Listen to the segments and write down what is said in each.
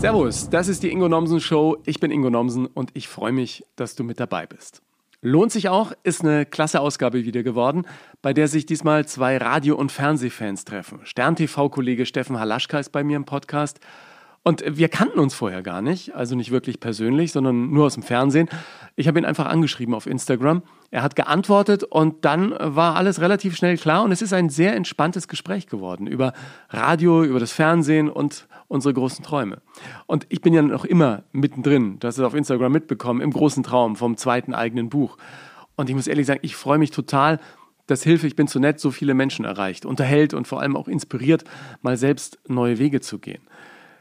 Servus, das ist die Ingo Nomsen Show. Ich bin Ingo Nomsen und ich freue mich, dass du mit dabei bist. Lohnt sich auch, ist eine klasse Ausgabe wieder geworden, bei der sich diesmal zwei Radio- und Fernsehfans treffen. Stern-TV-Kollege Steffen Halaschka ist bei mir im Podcast und wir kannten uns vorher gar nicht, also nicht wirklich persönlich, sondern nur aus dem Fernsehen. Ich habe ihn einfach angeschrieben auf Instagram. Er hat geantwortet und dann war alles relativ schnell klar und es ist ein sehr entspanntes Gespräch geworden über Radio, über das Fernsehen und unsere großen Träume. Und ich bin ja noch immer mittendrin, das ist auf Instagram mitbekommen, im großen Traum vom zweiten eigenen Buch. Und ich muss ehrlich sagen, ich freue mich total, dass Hilfe, ich bin zu nett, so viele Menschen erreicht, unterhält und vor allem auch inspiriert, mal selbst neue Wege zu gehen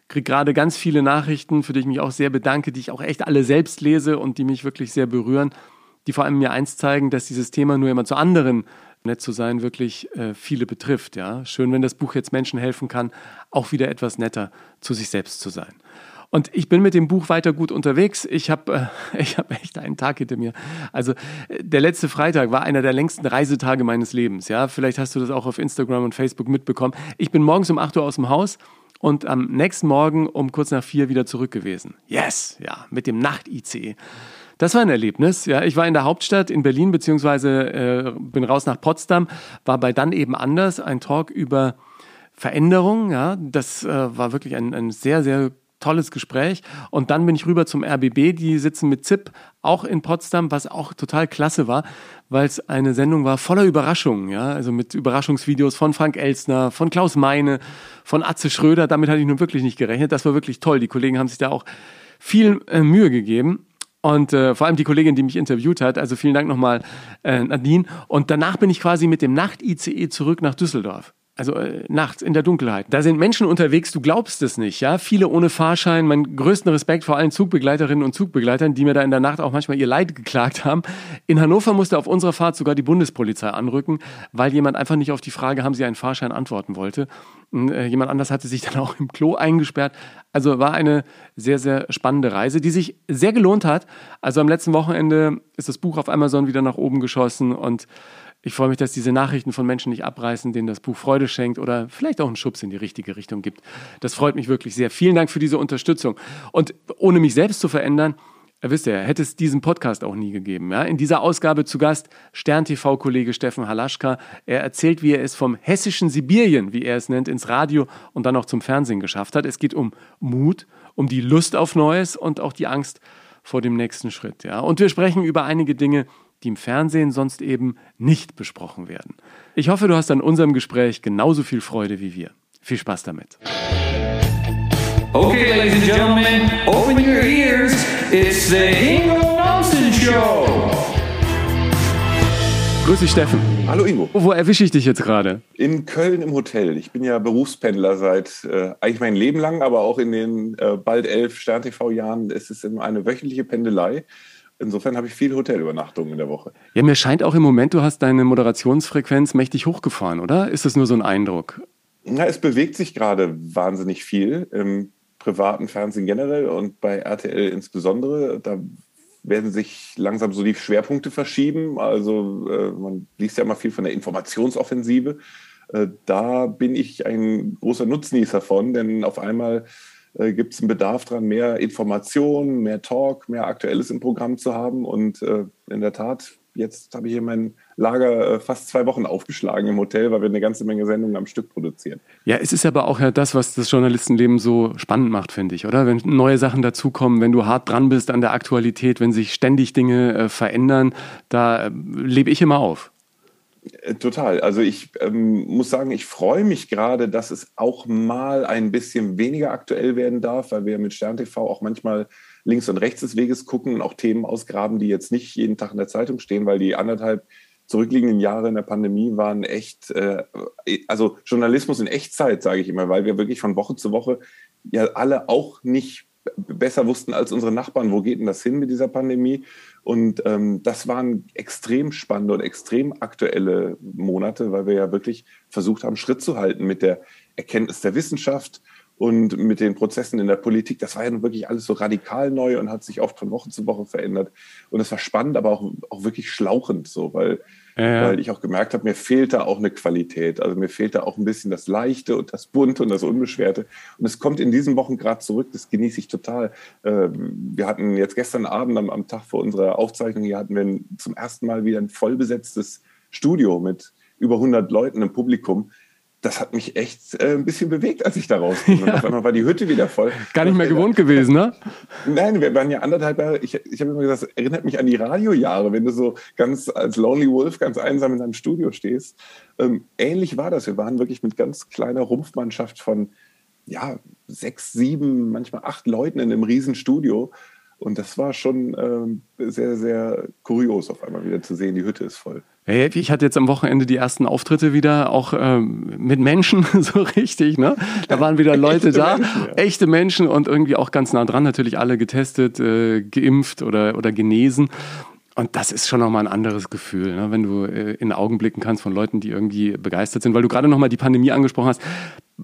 kriege gerade ganz viele Nachrichten, für die ich mich auch sehr bedanke, die ich auch echt alle selbst lese und die mich wirklich sehr berühren, die vor allem mir eins zeigen, dass dieses Thema nur immer zu anderen nett zu sein wirklich äh, viele betrifft. Ja? Schön, wenn das Buch jetzt Menschen helfen kann, auch wieder etwas netter zu sich selbst zu sein. Und ich bin mit dem Buch weiter gut unterwegs. Ich habe äh, hab echt einen Tag hinter mir. Also äh, der letzte Freitag war einer der längsten Reisetage meines Lebens. Ja, vielleicht hast du das auch auf Instagram und Facebook mitbekommen. Ich bin morgens um 8 Uhr aus dem Haus und am nächsten Morgen um kurz nach vier wieder zurück gewesen. Yes, ja, mit dem Nacht-ICE. Das war ein Erlebnis. Ja, ich war in der Hauptstadt in Berlin beziehungsweise äh, bin raus nach Potsdam, war bei dann eben anders ein Talk über Veränderung. Ja, das äh, war wirklich ein, ein sehr sehr tolles Gespräch. Und dann bin ich rüber zum RBB, die sitzen mit ZIP auch in Potsdam, was auch total klasse war, weil es eine Sendung war voller Überraschungen, ja, also mit Überraschungsvideos von Frank Elstner, von Klaus Meine, von Atze Schröder, damit hatte ich nun wirklich nicht gerechnet. Das war wirklich toll. Die Kollegen haben sich da auch viel äh, Mühe gegeben. Und äh, vor allem die Kollegin, die mich interviewt hat, also vielen Dank nochmal, äh, Nadine. Und danach bin ich quasi mit dem Nacht-ICE zurück nach Düsseldorf also äh, nachts in der Dunkelheit. Da sind Menschen unterwegs, du glaubst es nicht, ja? Viele ohne Fahrschein. Mein größten Respekt vor allen Zugbegleiterinnen und Zugbegleitern, die mir da in der Nacht auch manchmal ihr Leid geklagt haben. In Hannover musste auf unserer Fahrt sogar die Bundespolizei anrücken, weil jemand einfach nicht auf die Frage, haben Sie einen Fahrschein, antworten wollte. Und, äh, jemand anders hatte sich dann auch im Klo eingesperrt. Also war eine sehr, sehr spannende Reise, die sich sehr gelohnt hat. Also am letzten Wochenende ist das Buch auf Amazon wieder nach oben geschossen und ich freue mich, dass diese Nachrichten von Menschen nicht abreißen, denen das Buch Freude schenkt oder vielleicht auch einen Schubs in die richtige Richtung gibt. Das freut mich wirklich sehr. Vielen Dank für diese Unterstützung. Und ohne mich selbst zu verändern, wisst ihr, hätte es diesen Podcast auch nie gegeben. Ja? In dieser Ausgabe zu Gast Stern-TV-Kollege Steffen Halaschka. Er erzählt, wie er es vom hessischen Sibirien, wie er es nennt, ins Radio und dann auch zum Fernsehen geschafft hat. Es geht um Mut, um die Lust auf Neues und auch die Angst vor dem nächsten Schritt. Ja? Und wir sprechen über einige Dinge, die im Fernsehen sonst eben nicht besprochen werden. Ich hoffe, du hast an unserem Gespräch genauso viel Freude wie wir. Viel Spaß damit. Okay, ladies and gentlemen, open your ears. It's the Ingo Nomsen Show. Grüß dich, Steffen. Hallo Ingo. Wo erwische ich dich jetzt gerade? In Köln im Hotel. Ich bin ja Berufspendler seit äh, eigentlich mein Leben lang, aber auch in den äh, bald elf Stern-TV-Jahren ist es immer eine wöchentliche Pendelei. Insofern habe ich viel Hotelübernachtungen in der Woche. Ja, mir scheint auch im Moment, du hast deine Moderationsfrequenz mächtig hochgefahren, oder? Ist das nur so ein Eindruck? Na, es bewegt sich gerade wahnsinnig viel im privaten Fernsehen generell und bei RTL insbesondere. Da werden sich langsam so die Schwerpunkte verschieben. Also äh, man liest ja immer viel von der Informationsoffensive. Äh, da bin ich ein großer Nutznießer von, denn auf einmal äh, gibt es einen Bedarf daran, mehr Informationen, mehr Talk, mehr Aktuelles im Programm zu haben. Und äh, in der Tat, jetzt habe ich hier mein Lager äh, fast zwei Wochen aufgeschlagen im Hotel, weil wir eine ganze Menge Sendungen am Stück produzieren. Ja, es ist aber auch ja das, was das Journalistenleben so spannend macht, finde ich, oder? Wenn neue Sachen dazukommen, wenn du hart dran bist an der Aktualität, wenn sich ständig Dinge äh, verändern, da äh, lebe ich immer auf. Äh, total. Also ich ähm, muss sagen, ich freue mich gerade, dass es auch mal ein bisschen weniger aktuell werden darf, weil wir mit Stern TV auch manchmal links und rechts des Weges gucken und auch Themen ausgraben, die jetzt nicht jeden Tag in der Zeitung stehen, weil die anderthalb zurückliegenden Jahre in der Pandemie waren echt, äh, also Journalismus in Echtzeit, sage ich immer, weil wir wirklich von Woche zu Woche ja alle auch nicht besser wussten als unsere Nachbarn, wo geht denn das hin mit dieser Pandemie? Und ähm, das waren extrem spannende und extrem aktuelle Monate, weil wir ja wirklich versucht haben, Schritt zu halten mit der Erkenntnis der Wissenschaft und mit den Prozessen in der Politik. Das war ja nun wirklich alles so radikal neu und hat sich oft von Woche zu Woche verändert. Und es war spannend, aber auch, auch wirklich schlauchend so, weil, ja. weil ich auch gemerkt habe, mir fehlt da auch eine Qualität. Also mir fehlt da auch ein bisschen das Leichte und das Bunte und das Unbeschwerte. Und es kommt in diesen Wochen gerade zurück. Das genieße ich total. Ähm, wir hatten jetzt gestern Abend am, am Tag vor unserer Aufzeichnung hier hatten wir zum ersten Mal wieder ein vollbesetztes Studio mit über 100 Leuten im Publikum das hat mich echt äh, ein bisschen bewegt, als ich da rauskam. Ja. Und auf einmal war die Hütte wieder voll. Gar nicht mehr gewohnt gewesen, ne? Nein, wir waren ja anderthalb Jahre. Ich, ich habe immer gesagt, das erinnert mich an die Radiojahre, wenn du so ganz als Lonely Wolf ganz einsam in deinem Studio stehst. Ähm, ähnlich war das. Wir waren wirklich mit ganz kleiner Rumpfmannschaft von ja, sechs, sieben, manchmal acht Leuten in einem riesen Studio. Und das war schon ähm, sehr, sehr kurios, auf einmal wieder zu sehen, die Hütte ist voll. Ich hatte jetzt am Wochenende die ersten Auftritte wieder, auch ähm, mit Menschen, so richtig. Ne? Da waren wieder Leute da, Menschen, ja. echte Menschen und irgendwie auch ganz nah dran, natürlich alle getestet, äh, geimpft oder, oder genesen. Und das ist schon nochmal ein anderes Gefühl, ne? wenn du äh, in Augen blicken kannst von Leuten, die irgendwie begeistert sind. Weil du gerade nochmal die Pandemie angesprochen hast.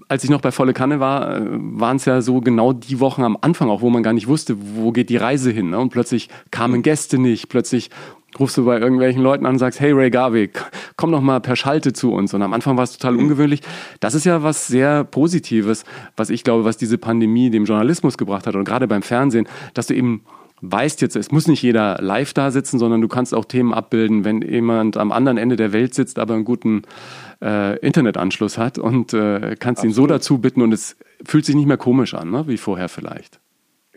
Als ich noch bei Volle Kanne war, äh, waren es ja so genau die Wochen am Anfang auch, wo man gar nicht wusste, wo geht die Reise hin. Ne? Und plötzlich kamen Gäste nicht, plötzlich rufst du bei irgendwelchen Leuten an und sagst, hey Ray Garvey, komm doch mal per Schalte zu uns. Und am Anfang war es total mhm. ungewöhnlich. Das ist ja was sehr Positives, was ich glaube, was diese Pandemie dem Journalismus gebracht hat und gerade beim Fernsehen, dass du eben weißt jetzt, es muss nicht jeder live da sitzen, sondern du kannst auch Themen abbilden, wenn jemand am anderen Ende der Welt sitzt, aber einen guten äh, Internetanschluss hat und äh, kannst Absolut. ihn so dazu bitten und es fühlt sich nicht mehr komisch an, ne? wie vorher vielleicht.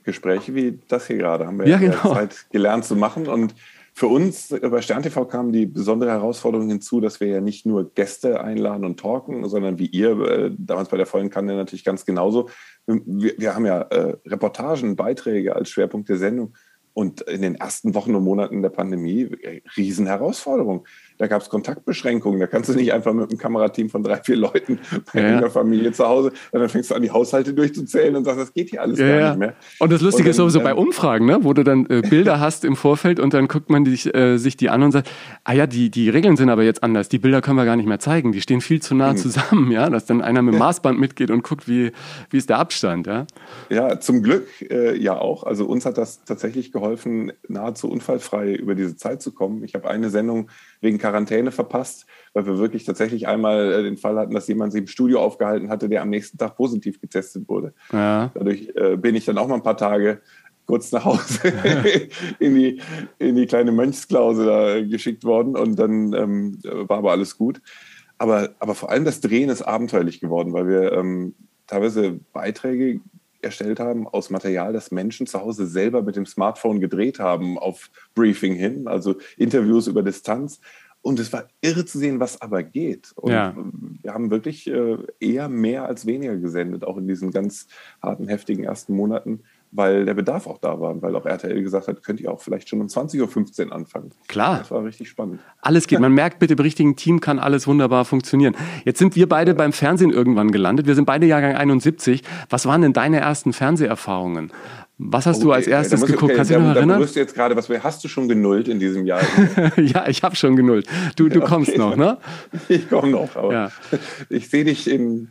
Gespräche wie das hier gerade haben wir ja, ja genau. Zeit gelernt zu machen und für uns bei SternTV kam die besondere Herausforderung hinzu, dass wir ja nicht nur Gäste einladen und talken, sondern wie ihr äh, damals bei der vollen Kanne natürlich ganz genauso. Wir, wir haben ja äh, Reportagen, Beiträge als Schwerpunkt der Sendung. Und in den ersten Wochen und Monaten der Pandemie, äh, Riesenherausforderung. Da gab es Kontaktbeschränkungen. Da kannst du nicht einfach mit einem Kamerateam von drei, vier Leuten bei ja. einer Familie zu Hause, dann fängst du an, die Haushalte durchzuzählen und sagst, das geht hier alles ja. gar nicht mehr. Und das Lustige und dann, ist sowieso ähm, bei Umfragen, ne? wo du dann äh, Bilder hast im Vorfeld und dann guckt man die, äh, sich die an und sagt, ah ja, die, die Regeln sind aber jetzt anders. Die Bilder können wir gar nicht mehr zeigen. Die stehen viel zu nah mhm. zusammen, ja, dass dann einer mit dem Maßband mitgeht und guckt, wie, wie ist der Abstand, ja. Ja, zum Glück äh, ja auch. Also uns hat das tatsächlich geholfen, nahezu unfallfrei über diese Zeit zu kommen. Ich habe eine Sendung wegen Quarantäne verpasst, weil wir wirklich tatsächlich einmal äh, den Fall hatten, dass jemand sich im Studio aufgehalten hatte, der am nächsten Tag positiv getestet wurde. Ja. Dadurch äh, bin ich dann auch mal ein paar Tage kurz nach Hause in, die, in die kleine Mönchsklause da geschickt worden und dann ähm, war aber alles gut. Aber, aber vor allem das Drehen ist abenteuerlich geworden, weil wir ähm, teilweise Beiträge erstellt haben aus Material, das Menschen zu Hause selber mit dem Smartphone gedreht haben auf Briefing hin, also Interviews über Distanz. Und es war irre zu sehen, was aber geht. Und ja. wir haben wirklich äh, eher mehr als weniger gesendet, auch in diesen ganz harten, heftigen ersten Monaten weil der Bedarf auch da war, weil auch RTL gesagt hat, könnt ihr auch vielleicht schon um 20.15 Uhr anfangen. Klar. Das war richtig spannend. Alles geht. Man merkt bitte, im richtigen Team kann alles wunderbar funktionieren. Jetzt sind wir beide beim Fernsehen irgendwann gelandet. Wir sind beide Jahrgang 71. Was waren denn deine ersten Fernseherfahrungen? Was hast okay, du als erstes geguckt? Okay, Kannst du dich noch erinnern? Du jetzt gerade, was hast du schon genullt in diesem Jahr? ja, ich habe schon genullt. Du, du kommst noch, ne? Ich komme noch, aber ja. ich sehe dich in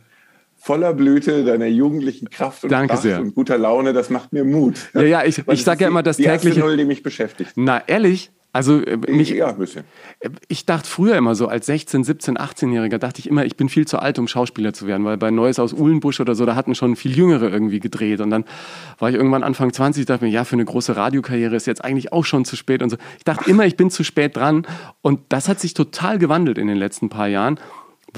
voller Blüte deiner jugendlichen Kraft und Danke Kraft sehr. und guter Laune. Das macht mir Mut. Ja, ja, ich, ich sage ja immer, das tägliche... Die Null, die mich beschäftigt. Na, ehrlich? Also äh, mich, ja, ein bisschen. Äh, ich dachte früher immer so, als 16, 17, 18-Jähriger, dachte ich immer, ich bin viel zu alt, um Schauspieler zu werden, weil bei Neues aus Uhlenbusch oder so, da hatten schon viel Jüngere irgendwie gedreht. Und dann war ich irgendwann Anfang 20, dachte mir, ja, für eine große Radiokarriere ist jetzt eigentlich auch schon zu spät und so. Ich dachte immer, ich bin zu spät dran. Und das hat sich total gewandelt in den letzten paar Jahren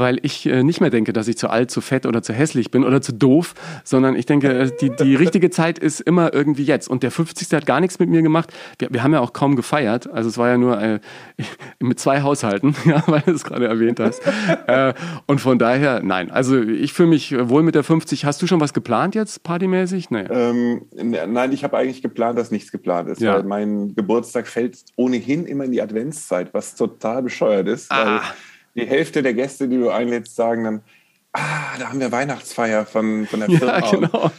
weil ich äh, nicht mehr denke, dass ich zu alt, zu fett oder zu hässlich bin oder zu doof, sondern ich denke, äh, die, die richtige Zeit ist immer irgendwie jetzt. Und der 50. hat gar nichts mit mir gemacht. Wir, wir haben ja auch kaum gefeiert. Also es war ja nur äh, mit zwei Haushalten, ja, weil du es gerade erwähnt hast. äh, und von daher, nein. Also ich fühle mich wohl mit der 50. Hast du schon was geplant jetzt, partymäßig? Nee. Ähm, nein, ich habe eigentlich geplant, dass nichts geplant ist. Ja. Weil mein Geburtstag fällt ohnehin immer in die Adventszeit, was total bescheuert ist. Ah die Hälfte der Gäste, die du einlädst, sagen dann, ah, da haben wir Weihnachtsfeier von, von der Firma. Ja, genau.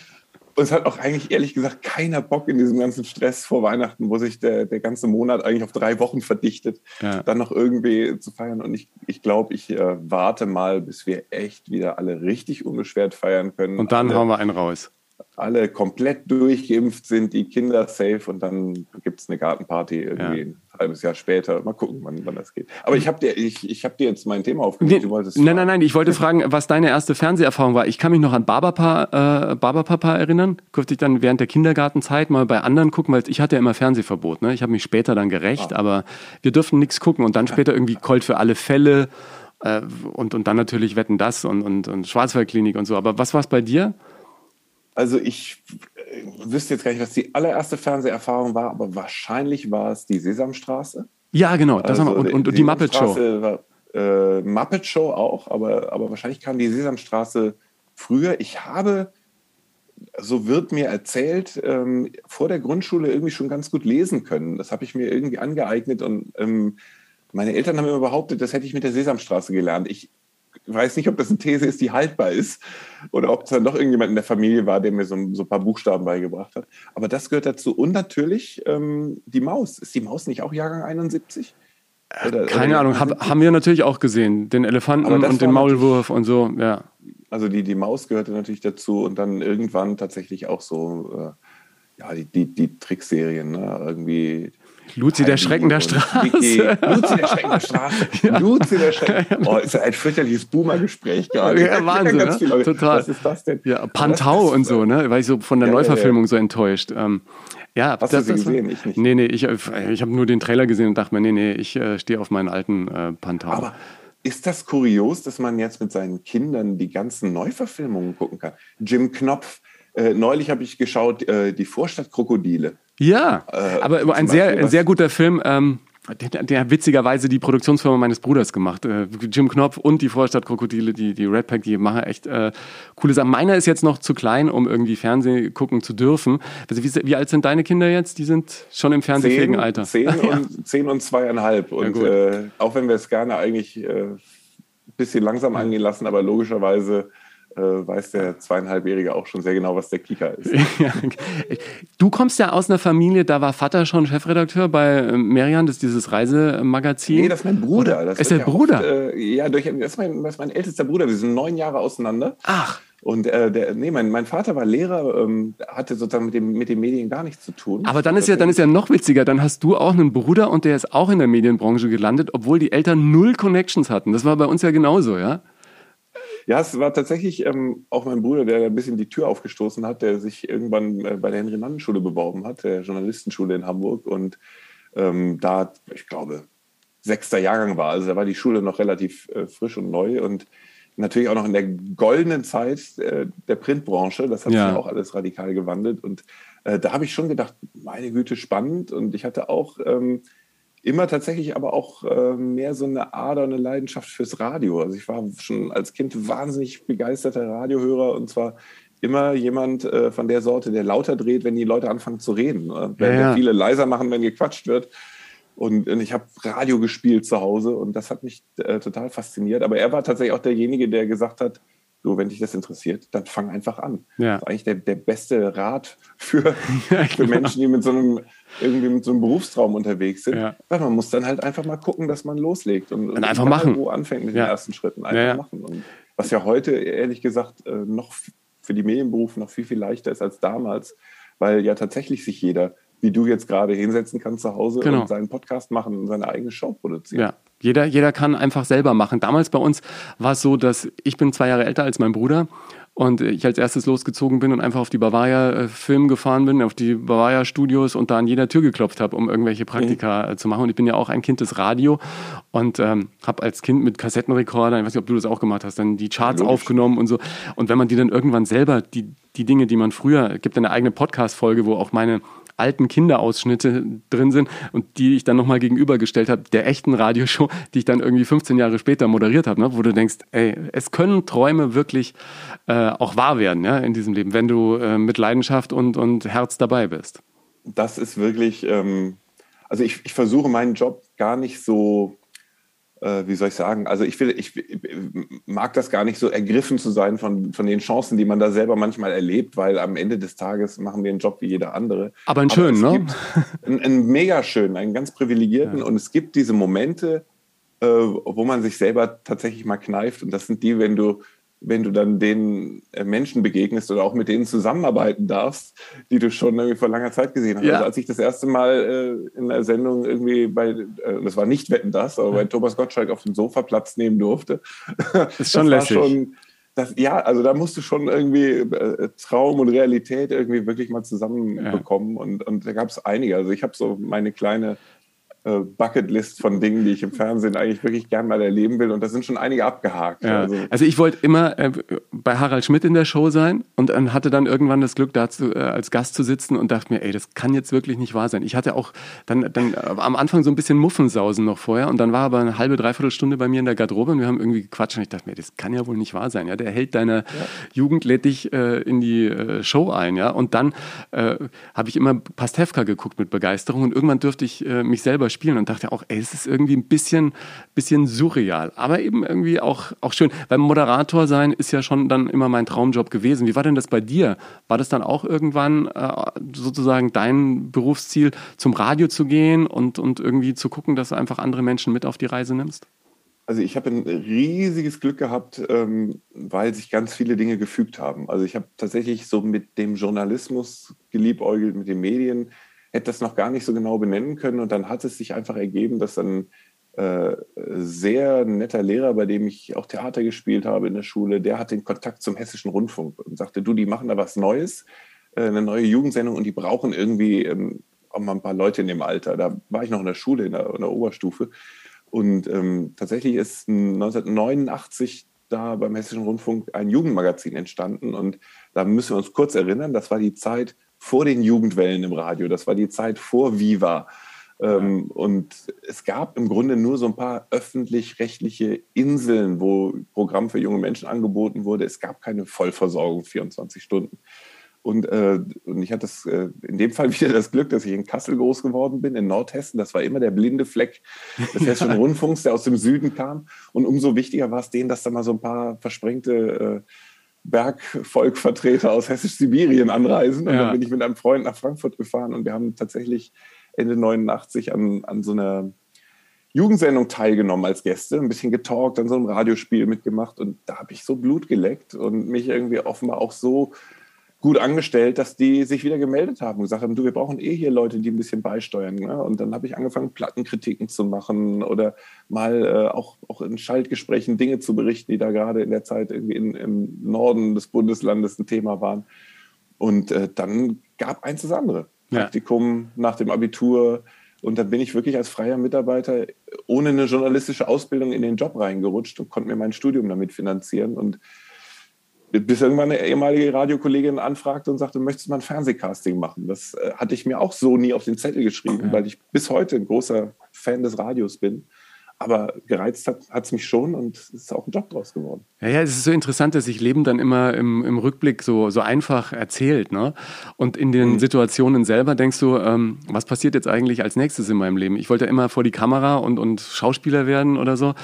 Und es hat auch eigentlich ehrlich gesagt keiner Bock in diesem ganzen Stress vor Weihnachten, wo sich der, der ganze Monat eigentlich auf drei Wochen verdichtet, ja. dann noch irgendwie zu feiern. Und ich, ich glaube, ich äh, warte mal, bis wir echt wieder alle richtig unbeschwert feiern können. Und dann alle, hauen wir einen raus alle komplett durchgeimpft sind, die Kinder safe und dann gibt es eine Gartenparty irgendwie ja. Halbes Jahr später. Mal gucken, wann, wann das geht. Aber ich habe dir, ich, ich hab dir jetzt mein Thema aufgenommen. Nee, nein, nein, nein, ich wollte fragen, was deine erste Fernseherfahrung war. Ich kann mich noch an Barbapapa, äh, Barbapapa erinnern. Durfte ich dann während der Kindergartenzeit mal bei anderen gucken, weil ich hatte ja immer Fernsehverbot. Ne? Ich habe mich später dann gerecht, ah. aber wir dürften nichts gucken und dann später irgendwie Colt für alle Fälle äh, und, und dann natürlich Wetten das und, und, und Schwarzwaldklinik und so. Aber was war es bei dir? Also ich äh, wüsste jetzt gar nicht, was die allererste Fernseherfahrung war, aber wahrscheinlich war es die Sesamstraße. Ja, genau. Das also und, und, und die Muppet Show. War, äh, Muppet Show auch, aber, aber wahrscheinlich kam die Sesamstraße früher. Ich habe, so wird mir erzählt, ähm, vor der Grundschule irgendwie schon ganz gut lesen können. Das habe ich mir irgendwie angeeignet und ähm, meine Eltern haben immer behauptet, das hätte ich mit der Sesamstraße gelernt. Ich weiß nicht, ob das eine These ist, die haltbar ist oder ob es dann doch irgendjemand in der Familie war, der mir so, so ein paar Buchstaben beigebracht hat. Aber das gehört dazu. Und natürlich ähm, die Maus. Ist die Maus nicht auch Jahrgang 71? Oder, Keine oder Ahnung, hab, haben wir natürlich auch gesehen. Den Elefanten und den Maulwurf und so, ja. Also die, die Maus gehörte natürlich dazu und dann irgendwann tatsächlich auch so, äh, ja, die, die, die Trickserien, ne? irgendwie Luzi der Schrecken der Straße. Luzi der Schrecken der Straße. Ja. Luzi der Schrecken. Oh, ist ein fürchterliches Boomer-Gespräch gerade. Ja, Wahnsinn, ne? Total. Was ist das denn? Ja, Pantau und so, ne? War ich so von der ja, Neuverfilmung ja, so enttäuscht. Ähm, ja, Hast das, du sie gesehen? Ich nicht. Nee, nee, ich, ich habe nur den Trailer gesehen und dachte mir, nee, nee, ich äh, stehe auf meinen alten äh, Pantau. Aber ist das kurios, dass man jetzt mit seinen Kindern die ganzen Neuverfilmungen gucken kann? Jim Knopf, äh, neulich habe ich geschaut, äh, die Vorstadtkrokodile. Ja, äh, aber ein sehr, ein sehr guter Film. Ähm, der, der, hat witzigerweise die Produktionsfirma meines Bruders gemacht. Äh, Jim Knopf und die Vorstadtkrokodile, die, die Red Pack, die machen echt äh, coole Sachen. Meiner ist jetzt noch zu klein, um irgendwie Fernsehen gucken zu dürfen. Also wie, wie alt sind deine Kinder jetzt? Die sind schon im fernsehfähigen Alter. Zehn, und, ja. zehn und zweieinhalb. Und ja, äh, auch wenn wir es gerne eigentlich ein äh, bisschen langsam angehen lassen, aber logischerweise weiß der zweieinhalbjährige auch schon sehr genau, was der Kicker ist. du kommst ja aus einer Familie, da war Vater schon Chefredakteur bei äh, Merian, das ist dieses Reisemagazin. Nee, das ist mein Bruder. Das ist der ja Bruder? Oft, äh, ja, durch, das, ist mein, das ist mein ältester Bruder. Wir sind neun Jahre auseinander. Ach. Und äh, der, nee, mein, mein Vater war Lehrer, ähm, hatte sozusagen mit, dem, mit den Medien gar nichts zu tun. Aber dann ist ja, dann ist ja noch witziger. Dann hast du auch einen Bruder und der ist auch in der Medienbranche gelandet, obwohl die Eltern null Connections hatten. Das war bei uns ja genauso, ja? Ja, es war tatsächlich ähm, auch mein Bruder, der ein bisschen die Tür aufgestoßen hat, der sich irgendwann äh, bei der Henry-Nannen-Schule beworben hat, der Journalistenschule in Hamburg. Und ähm, da, ich glaube, sechster Jahrgang war. Also da war die Schule noch relativ äh, frisch und neu und natürlich auch noch in der goldenen Zeit äh, der Printbranche. Das hat ja. sich auch alles radikal gewandelt. Und äh, da habe ich schon gedacht, meine Güte, spannend. Und ich hatte auch ähm, immer tatsächlich aber auch äh, mehr so eine Ader, eine Leidenschaft fürs Radio. Also ich war schon als Kind wahnsinnig begeisterter Radiohörer und zwar immer jemand äh, von der Sorte, der lauter dreht, wenn die Leute anfangen zu reden. Äh, ja, ja. viele leiser machen, wenn gequatscht wird. Und, und ich habe Radio gespielt zu Hause und das hat mich äh, total fasziniert. Aber er war tatsächlich auch derjenige, der gesagt hat, so, wenn dich das interessiert, dann fang einfach an. Ja. Das ist eigentlich der, der beste Rat für, ja, für Menschen, die mit so einem irgendwie mit so einem Berufstraum unterwegs sind. Ja. Weil man muss dann halt einfach mal gucken, dass man loslegt und, und einfach machen. Wo anfängt mit den ersten Schritten. Einfach machen. Und was ja heute, ehrlich gesagt, äh, noch für die Medienberufe noch viel, viel leichter ist als damals, weil ja tatsächlich sich jeder wie du jetzt gerade hinsetzen kann zu Hause genau. und seinen Podcast machen und seine eigene Show produzieren. Jeder, jeder kann einfach selber machen. Damals bei uns war es so, dass ich bin zwei Jahre älter als mein Bruder und ich als erstes losgezogen bin und einfach auf die Bavaria äh, Film gefahren bin, auf die Bavaria Studios und da an jeder Tür geklopft habe, um irgendwelche Praktika mhm. zu machen. Und ich bin ja auch ein Kind des Radio und ähm, habe als Kind mit Kassettenrekorder, ich weiß nicht, ob du das auch gemacht hast, dann die Charts ja, aufgenommen und so. Und wenn man die dann irgendwann selber, die, die Dinge, die man früher, gibt eine eigene Podcast-Folge, wo auch meine alten Kinderausschnitte drin sind und die ich dann nochmal gegenübergestellt habe, der echten Radioshow, die ich dann irgendwie 15 Jahre später moderiert habe, ne? wo du denkst, ey, es können Träume wirklich äh, auch wahr werden ja, in diesem Leben, wenn du äh, mit Leidenschaft und, und Herz dabei bist. Das ist wirklich, ähm, also ich, ich versuche meinen Job gar nicht so äh, wie soll ich sagen, also ich, will, ich mag das gar nicht so ergriffen zu sein von, von den Chancen, die man da selber manchmal erlebt, weil am Ende des Tages machen wir einen Job wie jeder andere. Aber einen schönen, ne? Einen, einen mega schönen, einen ganz privilegierten ja. und es gibt diese Momente, äh, wo man sich selber tatsächlich mal kneift und das sind die, wenn du wenn du dann den äh, Menschen begegnest oder auch mit denen zusammenarbeiten darfst, die du schon irgendwie vor langer Zeit gesehen hast. Ja. Also als ich das erste Mal äh, in der Sendung irgendwie bei, äh, das war nicht Wetten das, aber bei Thomas Gottschalk auf dem Sofa Platz nehmen durfte. Das ist schon das lässig. Schon, das, ja, also da musst du schon irgendwie äh, Traum und Realität irgendwie wirklich mal zusammenbekommen. Ja. Und, und da gab es einige. Also ich habe so meine kleine äh, Bucketlist von Dingen, die ich im Fernsehen eigentlich wirklich gern mal erleben will. Und da sind schon einige abgehakt. Ja. Also, also, ich wollte immer äh, bei Harald Schmidt in der Show sein und dann hatte dann irgendwann das Glück, da zu, äh, als Gast zu sitzen und dachte mir, ey, das kann jetzt wirklich nicht wahr sein. Ich hatte auch dann, dann äh, am Anfang so ein bisschen Muffensausen noch vorher und dann war aber eine halbe, dreiviertel Stunde bei mir in der Garderobe und wir haben irgendwie gequatscht und ich dachte mir, das kann ja wohl nicht wahr sein. Ja, der hält deine ja. Jugend, lädt dich äh, in die äh, Show ein. Ja, und dann habe ich immer Pastewka geguckt mit Begeisterung und irgendwann dürfte ich mich selber spielen und dachte auch, ey, es ist irgendwie ein bisschen, bisschen surreal, aber eben irgendwie auch, auch schön. Weil Moderator sein ist ja schon dann immer mein Traumjob gewesen. Wie war denn das bei dir? War das dann auch irgendwann äh, sozusagen dein Berufsziel, zum Radio zu gehen und, und irgendwie zu gucken, dass du einfach andere Menschen mit auf die Reise nimmst? Also ich habe ein riesiges Glück gehabt, ähm, weil sich ganz viele Dinge gefügt haben. Also ich habe tatsächlich so mit dem Journalismus geliebäugelt, mit den Medien hätte das noch gar nicht so genau benennen können. Und dann hat es sich einfach ergeben, dass ein äh, sehr netter Lehrer, bei dem ich auch Theater gespielt habe in der Schule, der hat den Kontakt zum Hessischen Rundfunk und sagte, du, die machen da was Neues, äh, eine neue Jugendsendung und die brauchen irgendwie ähm, auch mal ein paar Leute in dem Alter. Da war ich noch in der Schule, in der, in der Oberstufe. Und ähm, tatsächlich ist 1989 da beim Hessischen Rundfunk ein Jugendmagazin entstanden. Und da müssen wir uns kurz erinnern, das war die Zeit vor den Jugendwellen im Radio. Das war die Zeit vor Viva. Ähm, und es gab im Grunde nur so ein paar öffentlich-rechtliche Inseln, wo Programm für junge Menschen angeboten wurde. Es gab keine Vollversorgung 24 Stunden. Und, äh, und ich hatte das, äh, in dem Fall wieder das Glück, dass ich in Kassel groß geworden bin, in Nordhessen. Das war immer der blinde Fleck des Hessischen Rundfunks, der aus dem Süden kam. Und umso wichtiger war es denen, dass da mal so ein paar versprengte äh, Bergvolkvertreter aus Hessisch-Sibirien anreisen. Und ja. dann bin ich mit einem Freund nach Frankfurt gefahren und wir haben tatsächlich Ende 89 an, an so einer Jugendsendung teilgenommen als Gäste, ein bisschen getalkt, an so einem Radiospiel mitgemacht und da habe ich so Blut geleckt und mich irgendwie offenbar auch so gut angestellt, dass die sich wieder gemeldet haben und gesagt haben, du, wir brauchen eh hier Leute, die ein bisschen beisteuern. Ne? Und dann habe ich angefangen, Plattenkritiken zu machen oder mal äh, auch, auch in Schaltgesprächen Dinge zu berichten, die da gerade in der Zeit irgendwie in, im Norden des Bundeslandes ein Thema waren. Und äh, dann gab eins das andere. Ja. Praktikum nach dem Abitur. Und dann bin ich wirklich als freier Mitarbeiter ohne eine journalistische Ausbildung in den Job reingerutscht und konnte mir mein Studium damit finanzieren. Und bis irgendwann eine ehemalige Radiokollegin anfragte und sagte, möchtest du mal ein Fernsehcasting machen? Das äh, hatte ich mir auch so nie auf den Zettel geschrieben, okay. weil ich bis heute ein großer Fan des Radios bin. Aber gereizt hat es mich schon und es ist auch ein Job draus geworden. Ja, ja, es ist so interessant, dass sich Leben dann immer im, im Rückblick so, so einfach erzählt. Ne? Und in den mhm. Situationen selber denkst du, ähm, was passiert jetzt eigentlich als nächstes in meinem Leben? Ich wollte ja immer vor die Kamera und, und Schauspieler werden oder so.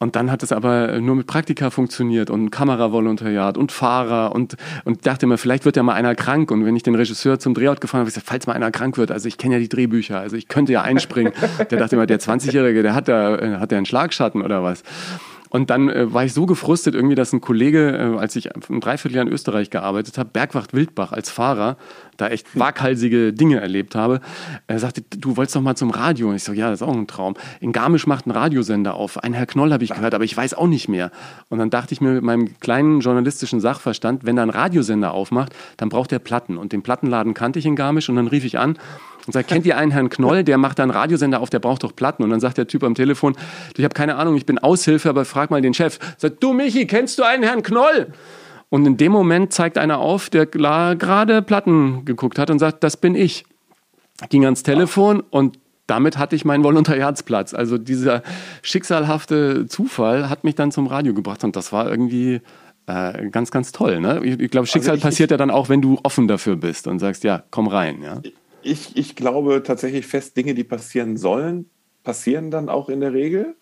Und dann hat es aber nur mit Praktika funktioniert und Kameravolontariat und Fahrer und, und dachte mir, vielleicht wird ja mal einer krank. Und wenn ich den Regisseur zum Drehort gefahren habe, ich gesagt, falls mal einer krank wird, also ich kenne ja die Drehbücher, also ich könnte ja einspringen. der dachte immer, der 20-Jährige, der hat da, äh, hat der einen Schlagschatten oder was. Und dann äh, war ich so gefrustet irgendwie, dass ein Kollege, äh, als ich ein Dreivierteljahr in Österreich gearbeitet habe, Bergwacht Wildbach als Fahrer, da echt hm. waghalsige Dinge erlebt habe, er sagte, du wolltest doch mal zum Radio. Und ich so, ja, das ist auch ein Traum. In Garmisch macht ein Radiosender auf. Ein Herr Knoll habe ich gehört, aber ich weiß auch nicht mehr. Und dann dachte ich mir mit meinem kleinen journalistischen Sachverstand, wenn da ein Radiosender aufmacht, dann braucht er Platten. Und den Plattenladen kannte ich in Garmisch und dann rief ich an und sagt, kennt ihr einen Herrn Knoll, der macht da einen Radiosender auf, der braucht doch Platten. Und dann sagt der Typ am Telefon, ich habe keine Ahnung, ich bin Aushilfe, aber frag mal den Chef. Sagt, du Michi, kennst du einen Herrn Knoll? Und in dem Moment zeigt einer auf, der gerade Platten geguckt hat und sagt, das bin ich. Ging ans Telefon und damit hatte ich meinen Volontariatsplatz. Also dieser schicksalhafte Zufall hat mich dann zum Radio gebracht und das war irgendwie äh, ganz, ganz toll. Ne? Ich, ich glaube, Schicksal also ich, passiert ja dann auch, wenn du offen dafür bist und sagst, ja, komm rein. Ja? Ich, ich glaube tatsächlich fest, Dinge, die passieren sollen, passieren dann auch in der Regel.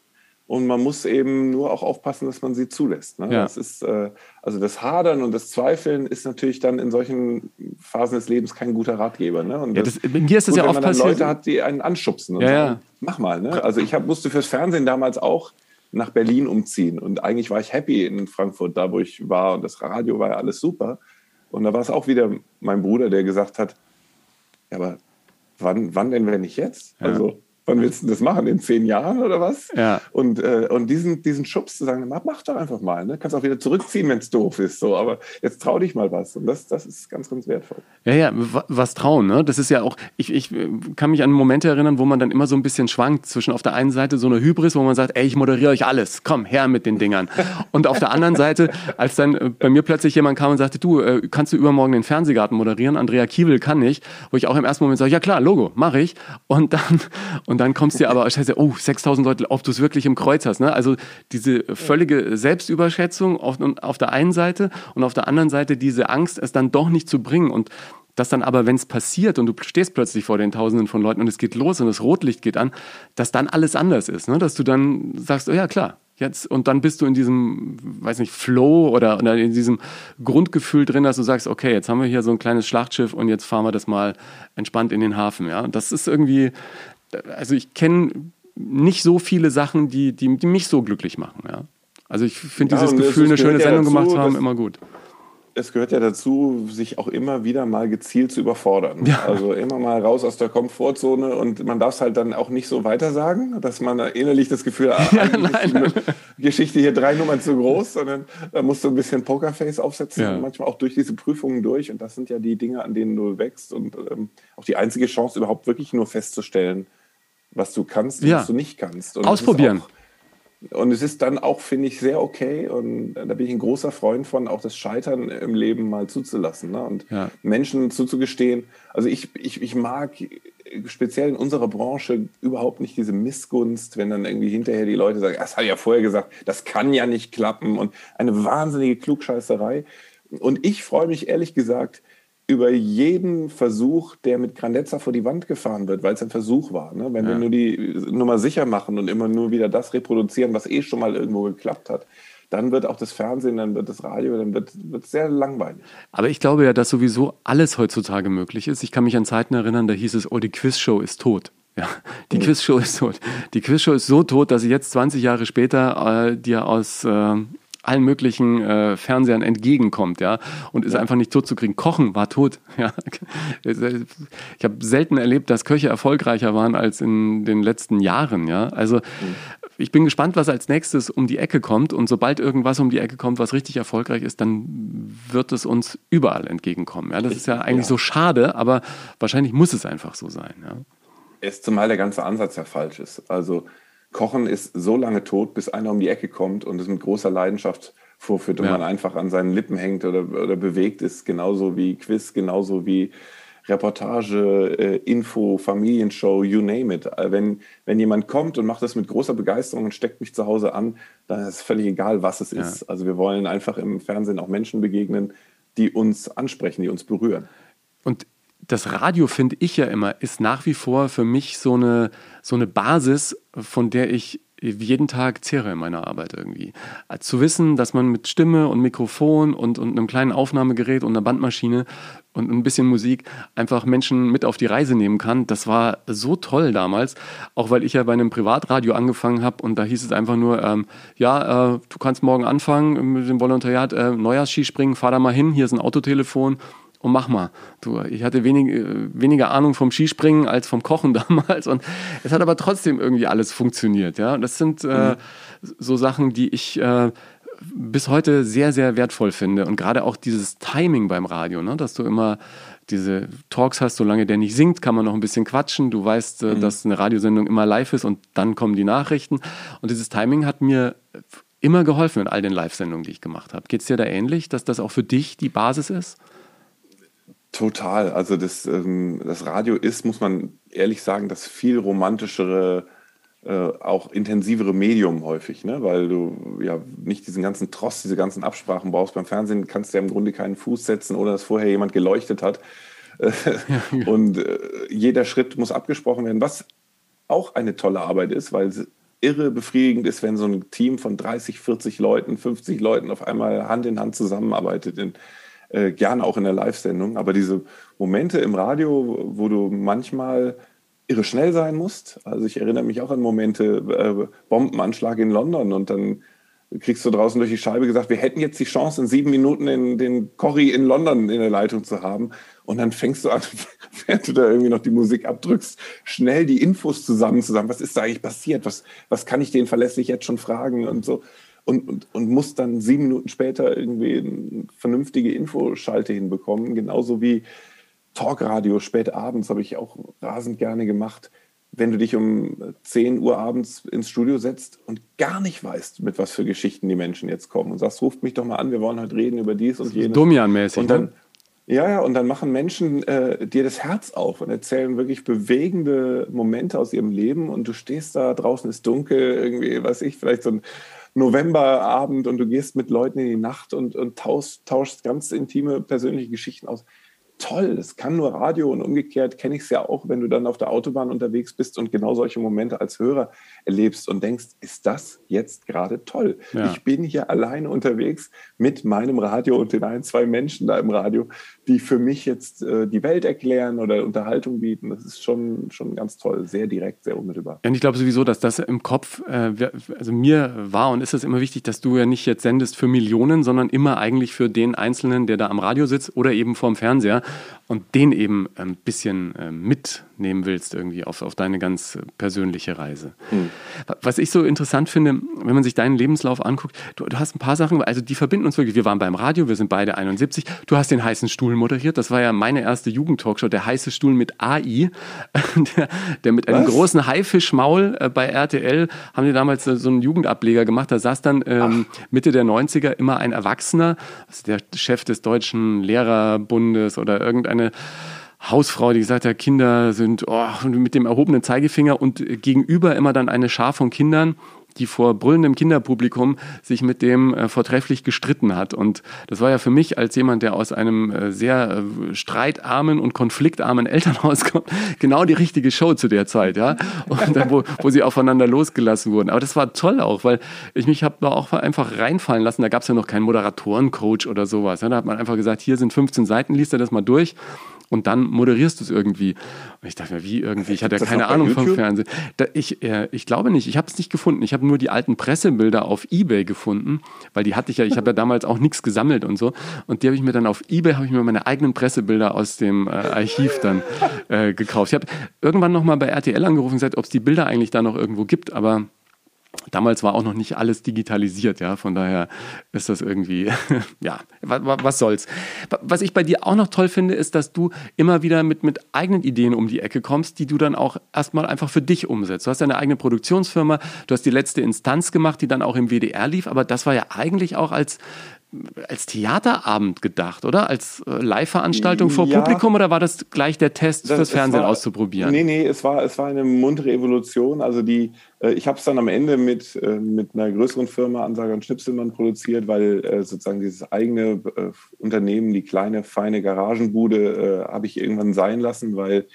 und man muss eben nur auch aufpassen, dass man sie zulässt. Ne? Ja. Das ist, äh, also das Hadern und das Zweifeln ist natürlich dann in solchen Phasen des Lebens kein guter Ratgeber. Ne? Und Ja, das, bei mir ist das gut, ja wenn oft passiert. Leute hat, die einen anschubsen und Ja, sagen, ja. mach mal. Ne? Also ich hab, musste fürs Fernsehen damals auch nach Berlin umziehen und eigentlich war ich happy in Frankfurt, da wo ich war und das Radio war ja alles super. Und da war es auch wieder mein Bruder, der gesagt hat, ja, aber wann, wann denn, wenn nicht jetzt? Ja. Also wann willst du das machen? In zehn Jahren oder was? Ja. Und, äh, und diesen, diesen Schubs zu sagen, mach, mach doch einfach mal. Ne? Kannst auch wieder zurückziehen, wenn es doof ist. So, aber jetzt trau dich mal was. Und das, das ist ganz, ganz wertvoll. Ja, ja, wa- was trauen, ne? Das ist ja auch, ich, ich äh, kann mich an Momente erinnern, wo man dann immer so ein bisschen schwankt zwischen auf der einen Seite so einer Hybris, wo man sagt, ey, ich moderiere euch alles, komm, her mit den Dingern. Und auf der anderen Seite, als dann äh, bei mir plötzlich jemand kam und sagte, du, äh, kannst du übermorgen den Fernsehgarten moderieren? Andrea Kiewel kann nicht, wo ich auch im ersten Moment sage, ja klar, Logo, mache ich. Und dann, und dann kommst du dir aber, scheiße, oh, 6000 Leute, ob du es wirklich im Kreuz hast, ne? Also diese völlige Selbstüberschätzung auf, und auf der einen Seite und auf der anderen Seite diese Angst, es dann doch nicht zu bringen und dass dann aber, wenn es passiert und du stehst plötzlich vor den Tausenden von Leuten und es geht los und das Rotlicht geht an, dass dann alles anders ist, ne? dass du dann sagst, oh ja klar, jetzt und dann bist du in diesem, weiß nicht, Flow oder, oder in diesem Grundgefühl drin, dass du sagst, okay, jetzt haben wir hier so ein kleines Schlachtschiff und jetzt fahren wir das mal entspannt in den Hafen, ja. Und das ist irgendwie, also ich kenne nicht so viele Sachen, die, die, die mich so glücklich machen, ja. Also ich finde Ja, dieses Gefühl, eine schöne Sendung dazu, gemacht zu haben, immer gut. Es gehört ja dazu, sich auch immer wieder mal gezielt zu überfordern. Ja. Also immer mal raus aus der Komfortzone und man darf es halt dann auch nicht so weitersagen, dass man innerlich das Gefühl hat, Ja, die Geschichte hier drei Nummern zu groß, sondern da musst du ein bisschen Pokerface aufsetzen Ja. und manchmal auch durch diese Prüfungen durch. Und das sind ja die Dinge, an denen du wächst und ähm, auch die einzige Chance, überhaupt wirklich nur festzustellen, was du kannst und Ja. was du nicht kannst. Und Ausprobieren. auch- und es ist dann auch, finde ich, sehr okay. Und da bin ich ein großer Freund von, auch das Scheitern im Leben mal zuzulassen ne? und Ja. Menschen zuzugestehen. Also ich, ich, ich mag speziell in unserer Branche überhaupt nicht diese Missgunst, wenn dann irgendwie hinterher die Leute sagen, das hat ja vorher gesagt, das kann ja nicht klappen und eine wahnsinnige Klugscheißerei. Und ich freue mich ehrlich gesagt über jeden Versuch, der mit Grandezza vor die Wand gefahren wird, weil es ein Versuch war. Ne? Wenn wir Ja. nur die Nummer sicher machen und immer nur wieder das reproduzieren, was eh schon mal irgendwo geklappt hat, dann wird auch das Fernsehen, dann wird das Radio, dann wird es sehr langweilig. Aber ich glaube ja, dass sowieso alles heutzutage möglich ist. Ich kann mich an Zeiten erinnern, da hieß es, oh, die Quizshow ist tot. Ja, die Quizshow ist tot. Die Quizshow ist so tot, dass sie jetzt 20 Jahre später äh, dir aus äh, allen möglichen äh, Fernsehern entgegenkommt, ja, und ist einfach nicht tot zu kriegen. Kochen war tot, ja. Ich habe selten erlebt, dass Köche erfolgreicher waren als in den letzten Jahren, ja. Also ich bin gespannt, was als nächstes um die Ecke kommt und sobald irgendwas um die Ecke kommt, was richtig erfolgreich ist, dann wird es uns überall entgegenkommen. Ja, das ist ja eigentlich ja. so schade, aber wahrscheinlich muss es einfach so sein. Ja. Es zumal der ganze Ansatz ja falsch ist. Also Kochen ist so lange tot, bis einer um die Ecke kommt und es mit großer Leidenschaft vorführt und Ja. man einfach an seinen Lippen hängt oder, oder bewegt ist, genauso wie Quiz, genauso wie Reportage, äh, Info, Familienshow, you name it. Äh, Wenn, wenn jemand kommt und macht das mit großer Begeisterung und steckt mich zu Hause an, dann ist es völlig egal, was es ist. Also wir wollen einfach im Fernsehen auch Menschen begegnen, die uns ansprechen, die uns berühren. Und das Radio, finde ich ja immer, ist nach wie vor für mich so eine, so eine Basis, von der ich jeden Tag zehre in meiner Arbeit irgendwie. Zu wissen, dass man mit Stimme und Mikrofon und, und einem kleinen Aufnahmegerät und einer Bandmaschine und ein bisschen Musik einfach Menschen mit auf die Reise nehmen kann, das war so toll damals. Auch weil ich ja bei einem Privatradio angefangen habe und da hieß es einfach nur, ähm, ja, äh, du kannst morgen anfangen mit dem Volontariat, äh, Neujahrsskispringen, fahr da mal hin, hier ist ein Autotelefon und mach mal. Du, ich hatte wenig, äh, weniger Ahnung vom Skispringen als vom Kochen damals und es hat aber trotzdem irgendwie alles funktioniert. Ja, und das sind äh, so Sachen, die ich äh, bis heute sehr, sehr wertvoll finde und gerade auch dieses Timing beim Radio, ne? dass du immer diese Talks hast, solange der nicht singt, kann man noch ein bisschen quatschen. Du weißt, äh, dass eine Radiosendung immer live ist und dann kommen die Nachrichten. Und dieses Timing hat mir immer geholfen in all den Live-Sendungen, die ich gemacht habe. Geht es dir da ähnlich, dass das auch für dich die Basis ist? Total. Also das, ähm, das Radio ist, muss man ehrlich sagen, das viel romantischere, äh, auch intensivere Medium häufig, ne? weil du ja nicht diesen ganzen Trost, diese ganzen Absprachen brauchst. Beim Fernsehen kannst du ja im Grunde keinen Fuß setzen, ohne dass vorher jemand geleuchtet hat. Und äh, jeder Schritt muss abgesprochen werden, was auch eine tolle Arbeit ist, weil irre befriedigend ist, wenn so ein Team von 30, 40 Leuten, 50 Leuten auf einmal Hand in Hand zusammenarbeitet, in, äh, gerne auch in der Live-Sendung. Aber diese Momente im Radio, wo du manchmal irre schnell sein musst. Also ich erinnere mich auch an Momente, äh, Bombenanschlag in London und dann kriegst du draußen durch die Scheibe gesagt, wir hätten jetzt die Chance, in sieben Minuten in, den Corrie in London in der Leitung zu haben. Und dann fängst du an, während du da irgendwie noch die Musik abdrückst, schnell die Infos zusammen zusammen. Was ist da eigentlich passiert? Was, was kann ich den verlässlich jetzt schon fragen und so? Und, und, und muss dann sieben Minuten später irgendwie eine vernünftige Infoschalte hinbekommen. Genauso wie Talkradio spät abends habe ich auch rasend gerne gemacht wenn du dich um 10 Uhr abends ins Studio setzt und gar nicht weißt, mit was für Geschichten die Menschen jetzt kommen und sagst, ruft mich doch mal an, wir wollen heute reden über dies und jenes. Domian-mäßig. Und dann, ne? ja, ja, und dann machen Menschen äh, dir das Herz auf und erzählen wirklich bewegende Momente aus ihrem Leben und du stehst da, draußen ist dunkel, irgendwie, weiß ich, vielleicht so ein Novemberabend und du gehst mit Leuten in die Nacht und, und tauschst, tauschst ganz intime persönliche Geschichten aus toll, das kann nur Radio und umgekehrt kenne ich es ja auch, wenn du dann auf der Autobahn unterwegs bist und genau solche Momente als Hörer erlebst und denkst, ist das jetzt gerade toll? Ja. Ich bin hier alleine unterwegs mit meinem Radio und den ein, zwei Menschen da im Radio, die für mich jetzt äh, die Welt erklären oder Unterhaltung bieten. Das ist schon, schon ganz toll, sehr direkt, sehr unmittelbar. Ja, und ich glaube sowieso, dass das im Kopf, äh, also mir war und ist es immer wichtig, dass du ja nicht jetzt sendest für Millionen, sondern immer eigentlich für den Einzelnen, der da am Radio sitzt oder eben vorm Fernseher und den eben ein bisschen äh, mitnehmen willst irgendwie auf, auf deine ganz persönliche Reise. Mhm. Was ich so interessant finde, wenn man sich deinen Lebenslauf anguckt, du, du, hast ein paar Sachen, also die verbinden uns wirklich. Wir waren beim Radio, wir sind beide 71. Du hast den heißen Stuhl moderiert. Das war ja meine erste Jugendtalkshow, der heiße Stuhl mit AI, der, der mit einem Was? großen Haifischmaul äh, bei RTL haben die damals so einen Jugendableger gemacht. Da saß dann ähm, Mitte der 90er immer ein Erwachsener, also der Chef des Deutschen Lehrerbundes oder irgendeine Hausfrau, die gesagt hat, Kinder sind oh, mit dem erhobenen Zeigefinger und gegenüber immer dann eine Schar von Kindern, die vor brüllendem Kinderpublikum sich mit dem äh, vortrefflich gestritten hat. Und das war ja für mich als jemand, der aus einem äh, sehr äh, streitarmen und konfliktarmen Elternhaus kommt, genau die richtige Show zu der Zeit, ja. Und dann, wo, wo sie aufeinander losgelassen wurden. Aber das war toll auch, weil ich mich habe da auch einfach reinfallen lassen. Da gab es ja noch keinen Moderatorencoach oder sowas. Ja. Da hat man einfach gesagt, hier sind 15 Seiten, liest er das mal durch und dann moderierst du es irgendwie. Und ich dachte mir, wie irgendwie? Ich hatte ja keine Ahnung vom Fernsehen. Da, ich, äh, ich glaube nicht. Ich habe es nicht gefunden. Ich habe nur die alten Pressebilder auf Ebay gefunden, weil die hatte ich ja. Ich habe ja damals auch nichts gesammelt und so. Und die habe ich mir dann auf Ebay habe ich mir meine eigenen Pressebilder aus dem äh, Archiv dann äh, gekauft. Ich habe irgendwann noch mal bei RTL angerufen und gesagt, ob es die Bilder eigentlich da noch irgendwo gibt, aber Damals war auch noch nicht alles digitalisiert, ja, von daher ist das irgendwie, ja, was, soll's. Was ich bei dir auch noch toll finde, ist, dass du immer wieder mit, mit eigenen Ideen um die Ecke kommst, die du dann auch erstmal einfach für dich umsetzt. Du hast deine eigene Produktionsfirma, du hast die letzte Instanz gemacht, die dann auch im WDR lief, aber das war ja eigentlich auch als als Theaterabend gedacht, oder? Als äh, Live-Veranstaltung vor ja, Publikum oder war das gleich der Test das, fürs Fernsehen war, auszuprobieren? Nee, nee, es war, es war eine muntere Evolution. Also die, äh, ich habe es dann am Ende mit, äh, mit einer größeren Firma, Ansager und Schnipselmann, produziert, weil äh, sozusagen dieses eigene äh, Unternehmen, die kleine, feine Garagenbude, äh, habe ich irgendwann sein lassen, weil,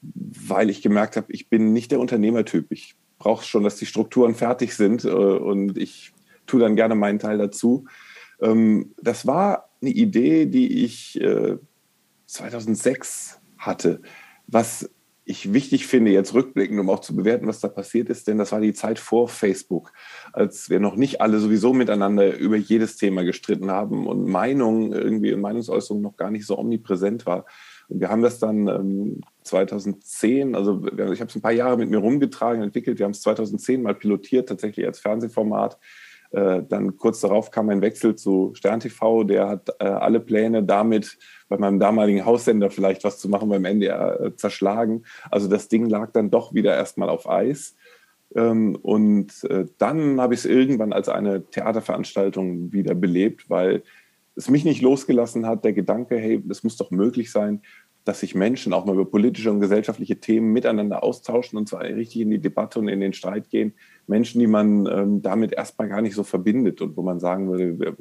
weil ich gemerkt habe, ich bin nicht der Unternehmertyp. Ich brauche schon, dass die Strukturen fertig sind und ich tue dann gerne meinen Teil dazu. Ähm, das war eine Idee, die ich 2006 äh, hatte, was ich wichtig finde, jetzt rückblickend, um auch zu bewerten, was da passiert ist, denn das war die Zeit vor Facebook, als wir noch nicht alle sowieso miteinander über jedes Thema gestritten haben und Meinung irgendwie in Meinungsäußerung noch gar nicht so omnipräsent war. Und wir haben das dann ähm, 2010, also ich habe es ein paar Jahre mit mir rumgetragen, entwickelt. Wir haben es 2010 mal pilotiert, tatsächlich als Fernsehformat äh, dann kurz darauf kam ein Wechsel zu Stern TV. Der hat äh, alle Pläne damit bei meinem damaligen Haussender vielleicht was zu machen beim NDR äh, zerschlagen. Also das Ding lag dann doch wieder erstmal auf Eis. Ähm, und äh, dann habe ich es irgendwann als eine Theaterveranstaltung wieder belebt, weil es mich nicht losgelassen hat, der Gedanke, hey, das muss doch möglich sein, dass sich Menschen auch mal über politische und gesellschaftliche Themen miteinander austauschen und zwar richtig in die Debatte und in den Streit gehen. Menschen, die man ähm, damit erstmal gar nicht so verbindet und wo man sagen würde,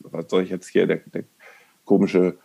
was soll ich jetzt hier, der, der komische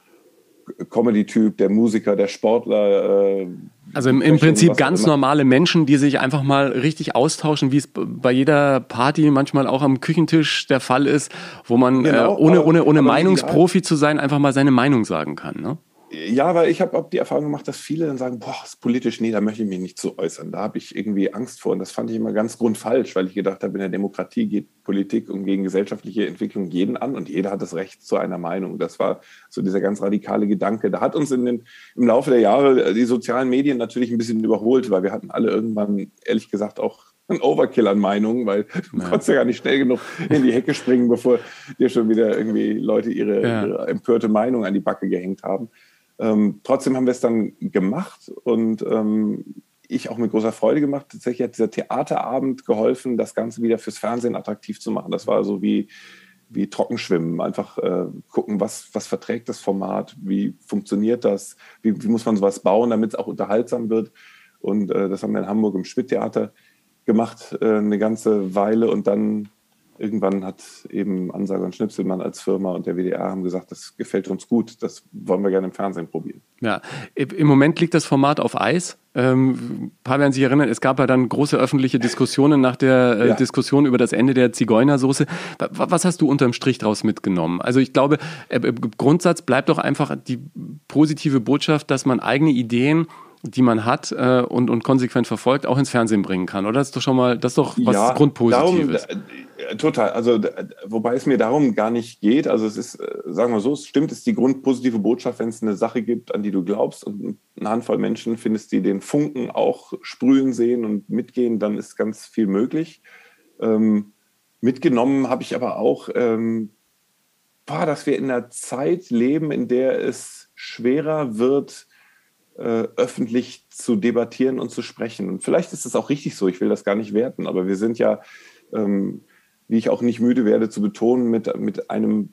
Comedy-Typ, der Musiker, der Sportler. Äh, also im, im Prinzip ganz normale Menschen, die sich einfach mal richtig austauschen, wie es bei jeder Party manchmal auch am Küchentisch der Fall ist, wo man genau, äh, ohne, ohne, ohne Meinungsprofi zu sein, einfach mal seine Meinung sagen kann. Ne? Ja, weil ich habe auch die Erfahrung gemacht, dass viele dann sagen, boah, ist politisch, nee, da möchte ich mich nicht zu äußern. Da habe ich irgendwie Angst vor. Und das fand ich immer ganz grundfalsch, weil ich gedacht habe, in der Demokratie geht Politik und gegen gesellschaftliche Entwicklung jeden an und jeder hat das Recht zu einer Meinung. Das war so dieser ganz radikale Gedanke. Da hat uns in den, im Laufe der Jahre die sozialen Medien natürlich ein bisschen überholt, weil wir hatten alle irgendwann, ehrlich gesagt, auch ein Overkill an Meinungen, weil du ja. konntest ja gar nicht schnell genug in die Hecke springen, bevor dir schon wieder irgendwie Leute ihre, ja. ihre empörte Meinung an die Backe gehängt haben. Ähm, trotzdem haben wir es dann gemacht und ähm, ich auch mit großer Freude gemacht. Tatsächlich hat dieser Theaterabend geholfen, das Ganze wieder fürs Fernsehen attraktiv zu machen. Das war so wie, wie Trockenschwimmen. Einfach äh, gucken, was, was verträgt das Format, wie funktioniert das, wie, wie muss man sowas bauen, damit es auch unterhaltsam wird. Und äh, das haben wir in Hamburg im Schmidt-Theater gemacht, äh, eine ganze Weile und dann irgendwann hat eben Ansager und Schnipselmann als Firma und der WDR haben gesagt, das gefällt uns gut, das wollen wir gerne im Fernsehen probieren. Ja, im Moment liegt das Format auf Eis. Ähm, ein paar werden sich erinnern, es gab ja dann große öffentliche Diskussionen nach der äh, ja. Diskussion über das Ende der Zigeunersoße. Was hast du unterm Strich daraus mitgenommen? Also ich glaube, äh, im Grundsatz bleibt doch einfach die positive Botschaft, dass man eigene Ideen die man hat äh, und, und konsequent verfolgt, auch ins Fernsehen bringen kann. Oder das ist doch schon mal, das ist doch was ja, Grundpositives. Darum, äh, total. Also, wobei es mir darum gar nicht geht. Also, es ist, äh, sagen wir so, es stimmt, es ist die grundpositive Botschaft, wenn es eine Sache gibt, an die du glaubst und eine Handvoll Menschen findest, die den Funken auch sprühen sehen und mitgehen, dann ist ganz viel möglich. Ähm, mitgenommen habe ich aber auch, ähm, boah, dass wir in einer Zeit leben, in der es schwerer wird, äh, öffentlich zu debattieren und zu sprechen. Und vielleicht ist es auch richtig so, ich will das gar nicht werten, aber wir sind ja, ähm, wie ich auch nicht müde werde zu betonen, mit, mit einem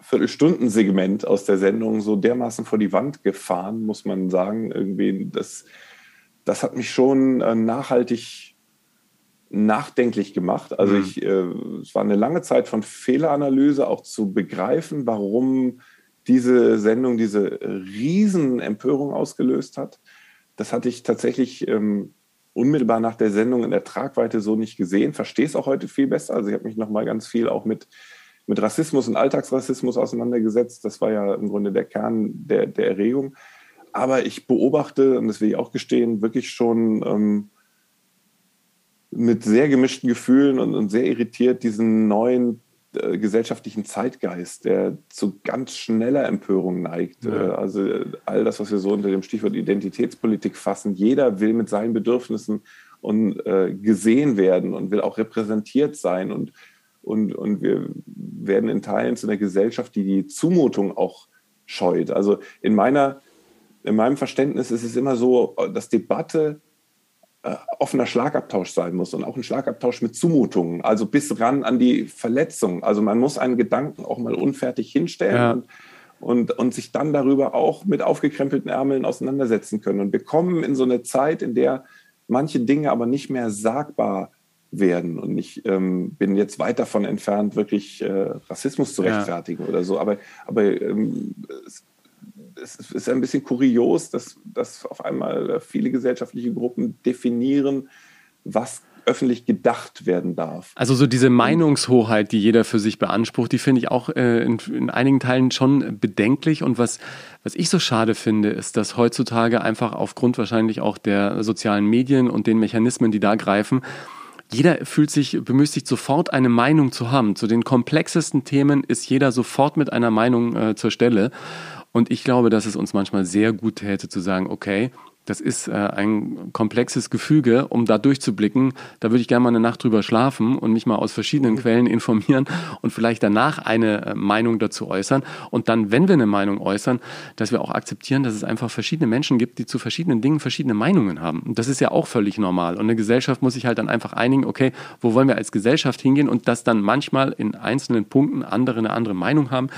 Viertelstundensegment aus der Sendung so dermaßen vor die Wand gefahren, muss man sagen. Irgendwie, das, das hat mich schon äh, nachhaltig nachdenklich gemacht. Also mhm. ich, äh, es war eine lange Zeit von Fehleranalyse, auch zu begreifen, warum diese Sendung diese Riesenempörung ausgelöst hat. Das hatte ich tatsächlich ähm, unmittelbar nach der Sendung in der Tragweite so nicht gesehen. Verstehe es auch heute viel besser. Also ich habe mich noch mal ganz viel auch mit, mit Rassismus und Alltagsrassismus auseinandergesetzt. Das war ja im Grunde der Kern der, der Erregung. Aber ich beobachte, und das will ich auch gestehen, wirklich schon ähm, mit sehr gemischten Gefühlen und, und sehr irritiert diesen neuen äh, gesellschaftlichen Zeitgeist, der zu ganz schneller Empörung neigt. Ja. Äh, also äh, all das, was wir so unter dem Stichwort Identitätspolitik fassen, jeder will mit seinen Bedürfnissen und, äh, gesehen werden und will auch repräsentiert sein. Und, und, und wir werden in Teilen zu einer Gesellschaft, die die Zumutung auch scheut. Also in meiner in meinem Verständnis ist es immer so, dass Debatte offener Schlagabtausch sein muss und auch ein Schlagabtausch mit Zumutungen, also bis ran an die Verletzung. Also man muss einen Gedanken auch mal unfertig hinstellen ja. und, und, und sich dann darüber auch mit aufgekrempelten Ärmeln auseinandersetzen können. Und wir kommen in so eine Zeit, in der manche Dinge aber nicht mehr sagbar werden. Und ich ähm, bin jetzt weit davon entfernt, wirklich äh, Rassismus zu rechtfertigen ja. oder so. Aber, aber ähm, es, es ist ein bisschen kurios, dass, dass auf einmal viele gesellschaftliche Gruppen definieren, was öffentlich gedacht werden darf. Also so diese Meinungshoheit, die jeder für sich beansprucht, die finde ich auch äh, in, in, einigen Teilen schon bedenklich. Und was, was ich so schade finde, ist, dass heutzutage einfach aufgrund wahrscheinlich auch der sozialen Medien und den Mechanismen, die da greifen, jeder fühlt sich bemüßigt, sofort eine Meinung zu haben. Zu den komplexesten Themen ist jeder sofort mit einer Meinung äh, zur Stelle. Und ich glaube, dass es uns manchmal sehr gut täte zu sagen, okay, das ist äh, ein komplexes Gefüge, um da durchzublicken. Da würde ich gerne mal eine Nacht drüber schlafen und mich mal aus verschiedenen mhm. Quellen informieren und vielleicht danach eine äh, Meinung dazu äußern. Und dann, wenn wir eine Meinung äußern, dass wir auch akzeptieren, dass es einfach verschiedene Menschen gibt, die zu verschiedenen Dingen verschiedene Meinungen haben. Und das ist ja auch völlig normal. Und eine Gesellschaft muss sich halt dann einfach einigen, okay, wo wollen wir als Gesellschaft hingehen und dass dann manchmal in einzelnen Punkten andere eine andere Meinung haben,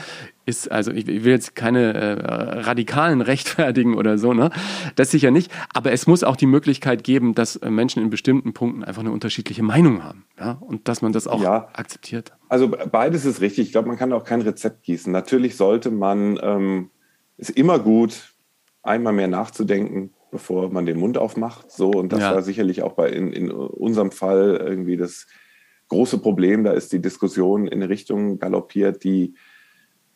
ist, also ich, will jetzt keine äh, radikalen rechtfertigen oder so, ne? Das sicher nicht. Aber es muss auch die Möglichkeit geben, dass äh, Menschen in bestimmten Punkten einfach eine unterschiedliche Meinung haben. Ja? Und dass man das auch ja. akzeptiert. Also beides ist richtig. Ich glaube, man kann auch kein Rezept gießen. Natürlich sollte man ähm, ist immer gut, einmal mehr nachzudenken, bevor man den Mund aufmacht. So, und das ja. war sicherlich auch bei in, in unserem Fall irgendwie das große Problem. Da ist die Diskussion in eine Richtung galoppiert, die,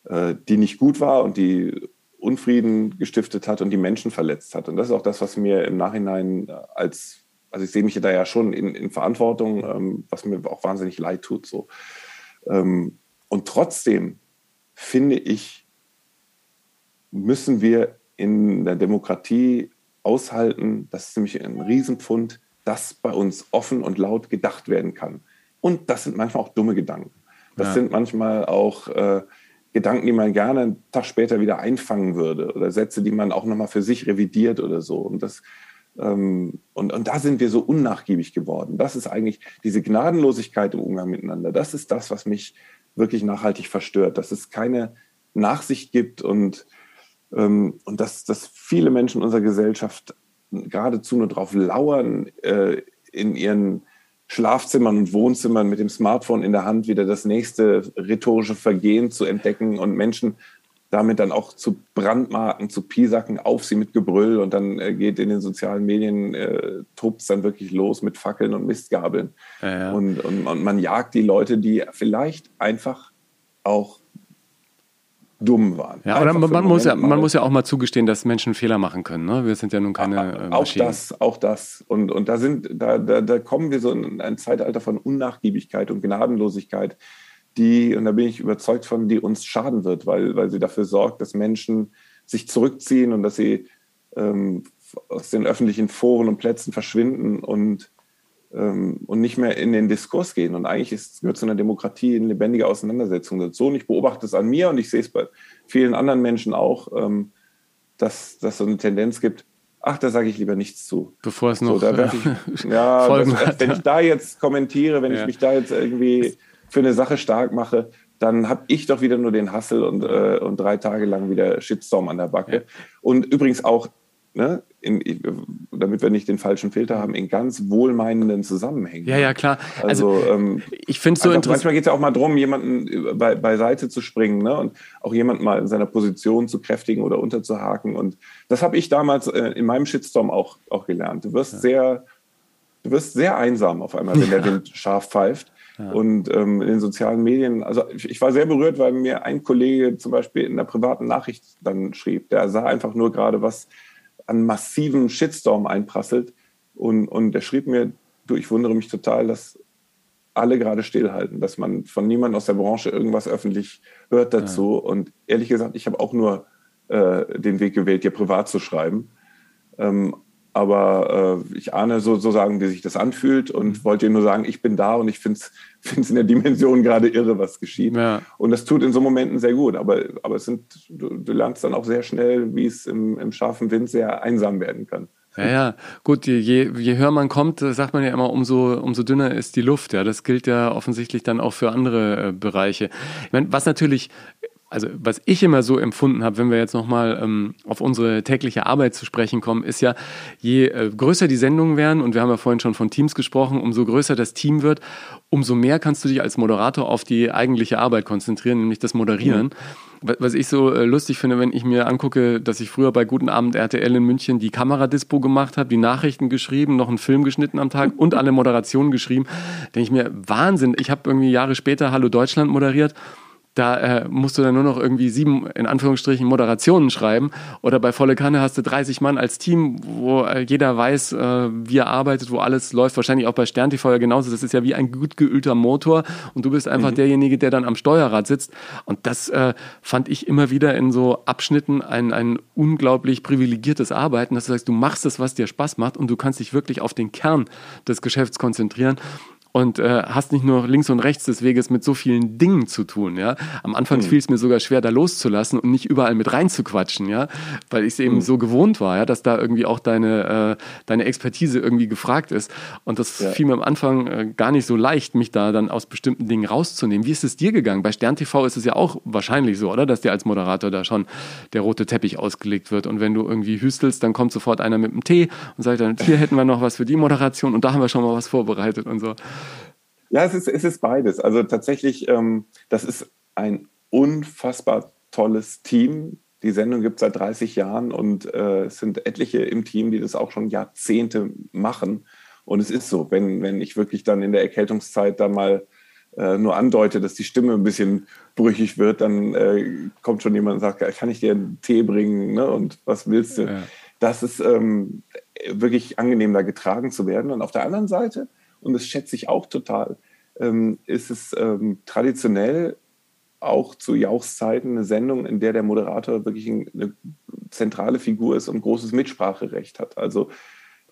die nicht gut war und die Unfrieden gestiftet hat und die Menschen verletzt hat. Und das ist auch das, was mir im Nachhinein als, also ich sehe mich da ja schon in, in Verantwortung, ähm, was mir auch wahnsinnig leid tut. So. Ähm, und trotzdem finde ich, müssen wir in der Demokratie aushalten, das ist nämlich ein Riesenpfund, dass bei uns offen und laut gedacht werden kann. Und das sind manchmal auch dumme Gedanken. Das ja. sind manchmal auch äh, Gedanken, die man gerne einen Tag später wieder einfangen würde oder Sätze, die man auch nochmal für sich revidiert oder so. Und, das, ähm, und, und da sind wir so unnachgiebig geworden. Das ist eigentlich diese Gnadenlosigkeit im Umgang miteinander. Das ist das, was mich wirklich nachhaltig verstört, dass es keine Nachsicht gibt und ähm, und dass, dass viele Menschen unserer Gesellschaft geradezu nur darauf lauern, äh, in ihren Schlafzimmern und Wohnzimmern mit dem Smartphone in der Hand wieder das nächste rhetorische Vergehen zu entdecken und Menschen damit dann auch zu brandmarken, zu piesacken, auf sie mit Gebrüll und dann äh, geht in den sozialen Medien, äh, tobt es dann wirklich los mit Fackeln und Mistgabeln. Ja, ja. Und, und, und man jagt die Leute, die vielleicht einfach auch dumm waren. Ja, oder man, man muss ja, man muss ja auch mal zugestehen, dass Menschen Fehler machen können. Ne? Wir sind ja nun keine äh, Auch das, auch das. Und, und da sind, da, da, da kommen wir so in ein Zeitalter von Unnachgiebigkeit und Gnadenlosigkeit, die, und da bin ich überzeugt von, die uns schaden wird, weil, weil sie dafür sorgt, dass Menschen sich zurückziehen und dass sie ähm, aus den öffentlichen Foren und Plätzen verschwinden und ähm, und nicht mehr in den Diskurs gehen. Und eigentlich ist, gehört zu einer Demokratie eine lebendige Auseinandersetzung dazu. Und ich beobachte es an mir und ich sehe es bei vielen anderen Menschen auch, ähm, dass es so eine Tendenz gibt, ach, da sage ich lieber nichts zu. Bevor es noch so, äh, ich, ja, Folgen das. Wenn ich da jetzt kommentiere, wenn ja. ich mich da jetzt irgendwie für eine Sache stark mache, dann habe ich doch wieder nur den Hassel und, äh, und drei Tage lang wieder Shitstorm an der Backe. Ja. Und übrigens auch ne, in, damit wir nicht den falschen Filter haben, in ganz wohlmeinenden Zusammenhängen. Ja, ja, klar. Also, also ähm, ich finde es so interessant. Manchmal geht es ja auch mal darum, jemanden bei, beiseite zu springen ne, und auch jemanden mal in seiner Position zu kräftigen oder unterzuhaken. Und das habe ich damals äh, in meinem Shitstorm auch, auch gelernt. Du wirst ja. sehr, du wirst sehr einsam auf einmal, wenn ja. der Wind scharf pfeift. Ja. Und ähm, in den sozialen Medien, also ich, ich, war sehr berührt, weil mir ein Kollege zum Beispiel in einer privaten Nachricht dann schrieb, der sah einfach nur gerade, was an massiven Shitstorm einprasselt. Und, und er schrieb mir, du, ich wundere mich total, dass alle gerade stillhalten, dass man von niemandem aus der Branche irgendwas öffentlich hört dazu. Ja. Und ehrlich gesagt, ich habe auch nur äh, den Weg gewählt, dir privat zu schreiben. Ähm, aber äh, ich ahne so, sagen, wie sich das anfühlt und mhm. wollte nur sagen, ich bin da und ich finde es in der Dimension gerade irre, was geschieht. Ja. Und das tut in so Momenten sehr gut. Aber, aber es sind, du, du lernst dann auch sehr schnell, wie es im, im scharfen Wind sehr einsam werden kann. Ja, ja, gut, je, je höher man kommt, sagt man ja immer, umso, umso dünner ist die Luft. Ja, das gilt ja offensichtlich dann auch für andere äh, Bereiche. Ich meine, was natürlich also was ich immer so empfunden habe, wenn wir jetzt nochmal ähm, auf unsere tägliche Arbeit zu sprechen kommen, ist ja, je äh, größer die Sendungen werden, und wir haben ja vorhin schon von Teams gesprochen, umso größer das Team wird, umso mehr kannst du dich als Moderator auf die eigentliche Arbeit konzentrieren, nämlich das Moderieren. Mhm. Was ich so äh, lustig finde, wenn ich mir angucke, dass ich früher bei Guten Abend RTL in München die Kameradispo gemacht habe, die Nachrichten geschrieben, noch einen Film geschnitten am Tag und alle Moderationen geschrieben, denke ich mir, Wahnsinn. Ich habe irgendwie Jahre später Hallo Deutschland moderiert da äh, musst du dann nur noch irgendwie sieben, in Anführungsstrichen, Moderationen schreiben. Oder bei Volle Kanne hast du 30 Mann als Team, wo äh, jeder weiß, äh, wie er arbeitet, wo alles läuft. Wahrscheinlich auch bei Stern TV ja genauso. Das ist ja wie ein gut geölter Motor und du bist einfach mhm. derjenige, der dann am Steuerrad sitzt. Und das äh, fand ich immer wieder in so Abschnitten ein, ein unglaublich privilegiertes Arbeiten, dass du sagst, du machst das, was dir Spaß macht und du kannst dich wirklich auf den Kern des Geschäfts konzentrieren und äh, hast nicht nur links und rechts des Weges mit so vielen Dingen zu tun. Ja? Am Anfang mhm. fiel es mir sogar schwer, da loszulassen und nicht überall mit reinzuquatschen, ja, weil ich es eben mhm. so gewohnt war, ja, dass da irgendwie auch deine, äh, deine Expertise irgendwie gefragt ist. Und das ja. fiel mir am Anfang äh, gar nicht so leicht, mich da dann aus bestimmten Dingen rauszunehmen. Wie ist es dir gegangen? Bei Stern TV ist es ja auch wahrscheinlich so, oder? Dass dir als Moderator da schon der rote Teppich ausgelegt wird. Und wenn du irgendwie hüstelst, dann kommt sofort einer mit einem Tee und sagt dann, hier hätten wir noch was für die Moderation und da haben wir schon mal was vorbereitet und so. Ja, es ist, es ist beides. Also tatsächlich, ähm, das ist ein unfassbar tolles Team, Die Sendung gibt es seit 30 Jahren und äh, es sind etliche im Team, die das auch schon Jahrzehnte machen. Und es ist so, wenn, wenn ich wirklich dann in der Erkältungszeit da mal äh, nur andeute, dass die Stimme ein bisschen brüchig wird, dann äh, kommt schon jemand und sagt, kann ich dir einen Tee bringen ne? und was willst du? Ja. Das ist ähm, wirklich angenehm, da getragen zu werden. Und auf der anderen Seite, und das schätze ich auch total, ähm, ist es ähm, traditionell auch zu Jauchs Zeiten eine Sendung, in der der Moderator wirklich eine zentrale Figur ist und großes Mitspracherecht hat. Also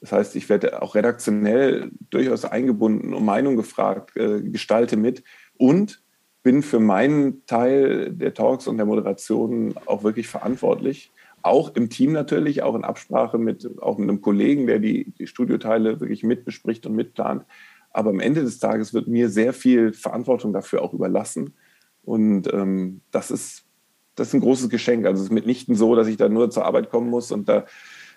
das heißt, ich werde auch redaktionell durchaus eingebunden, um Meinung gefragt, äh, gestalte mit und bin für meinen Teil der Talks und der Moderation auch wirklich verantwortlich. Auch im Team natürlich, auch in Absprache mit, auch mit einem Kollegen, der die, die Studioteile wirklich mitbespricht und mitplant. Aber am Ende des Tages wird mir sehr viel Verantwortung dafür auch überlassen. Und ähm, das, ist, das ist ein großes Geschenk. Also es ist mitnichten so, dass ich da nur zur Arbeit kommen muss und da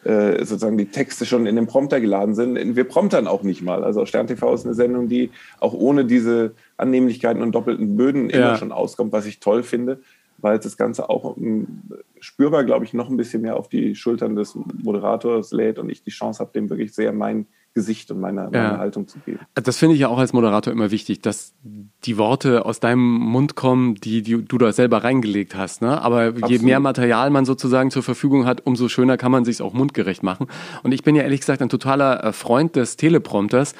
äh, sozusagen die Texte schon in den Prompter geladen sind. Wir promptern auch nicht mal. Also Stern TV ist eine Sendung, die auch ohne diese Annehmlichkeiten und doppelten Böden immer ja. schon auskommt, was ich toll finde, weil das Ganze auch ähm, spürbar, glaube ich, noch ein bisschen mehr auf die Schultern des Moderators lädt und ich die Chance habe, dem wirklich sehr mein Gesicht und meine, meine ja. Haltung zu geben. Das finde ich ja auch als Moderator immer wichtig, dass die Worte aus deinem Mund kommen, die, die du da selber reingelegt hast. Ne? Aber Absolut. je mehr Material man sozusagen zur Verfügung hat, umso schöner kann man sich auch mundgerecht machen. Und ich bin ja ehrlich gesagt ein totaler äh, Freund des Teleprompters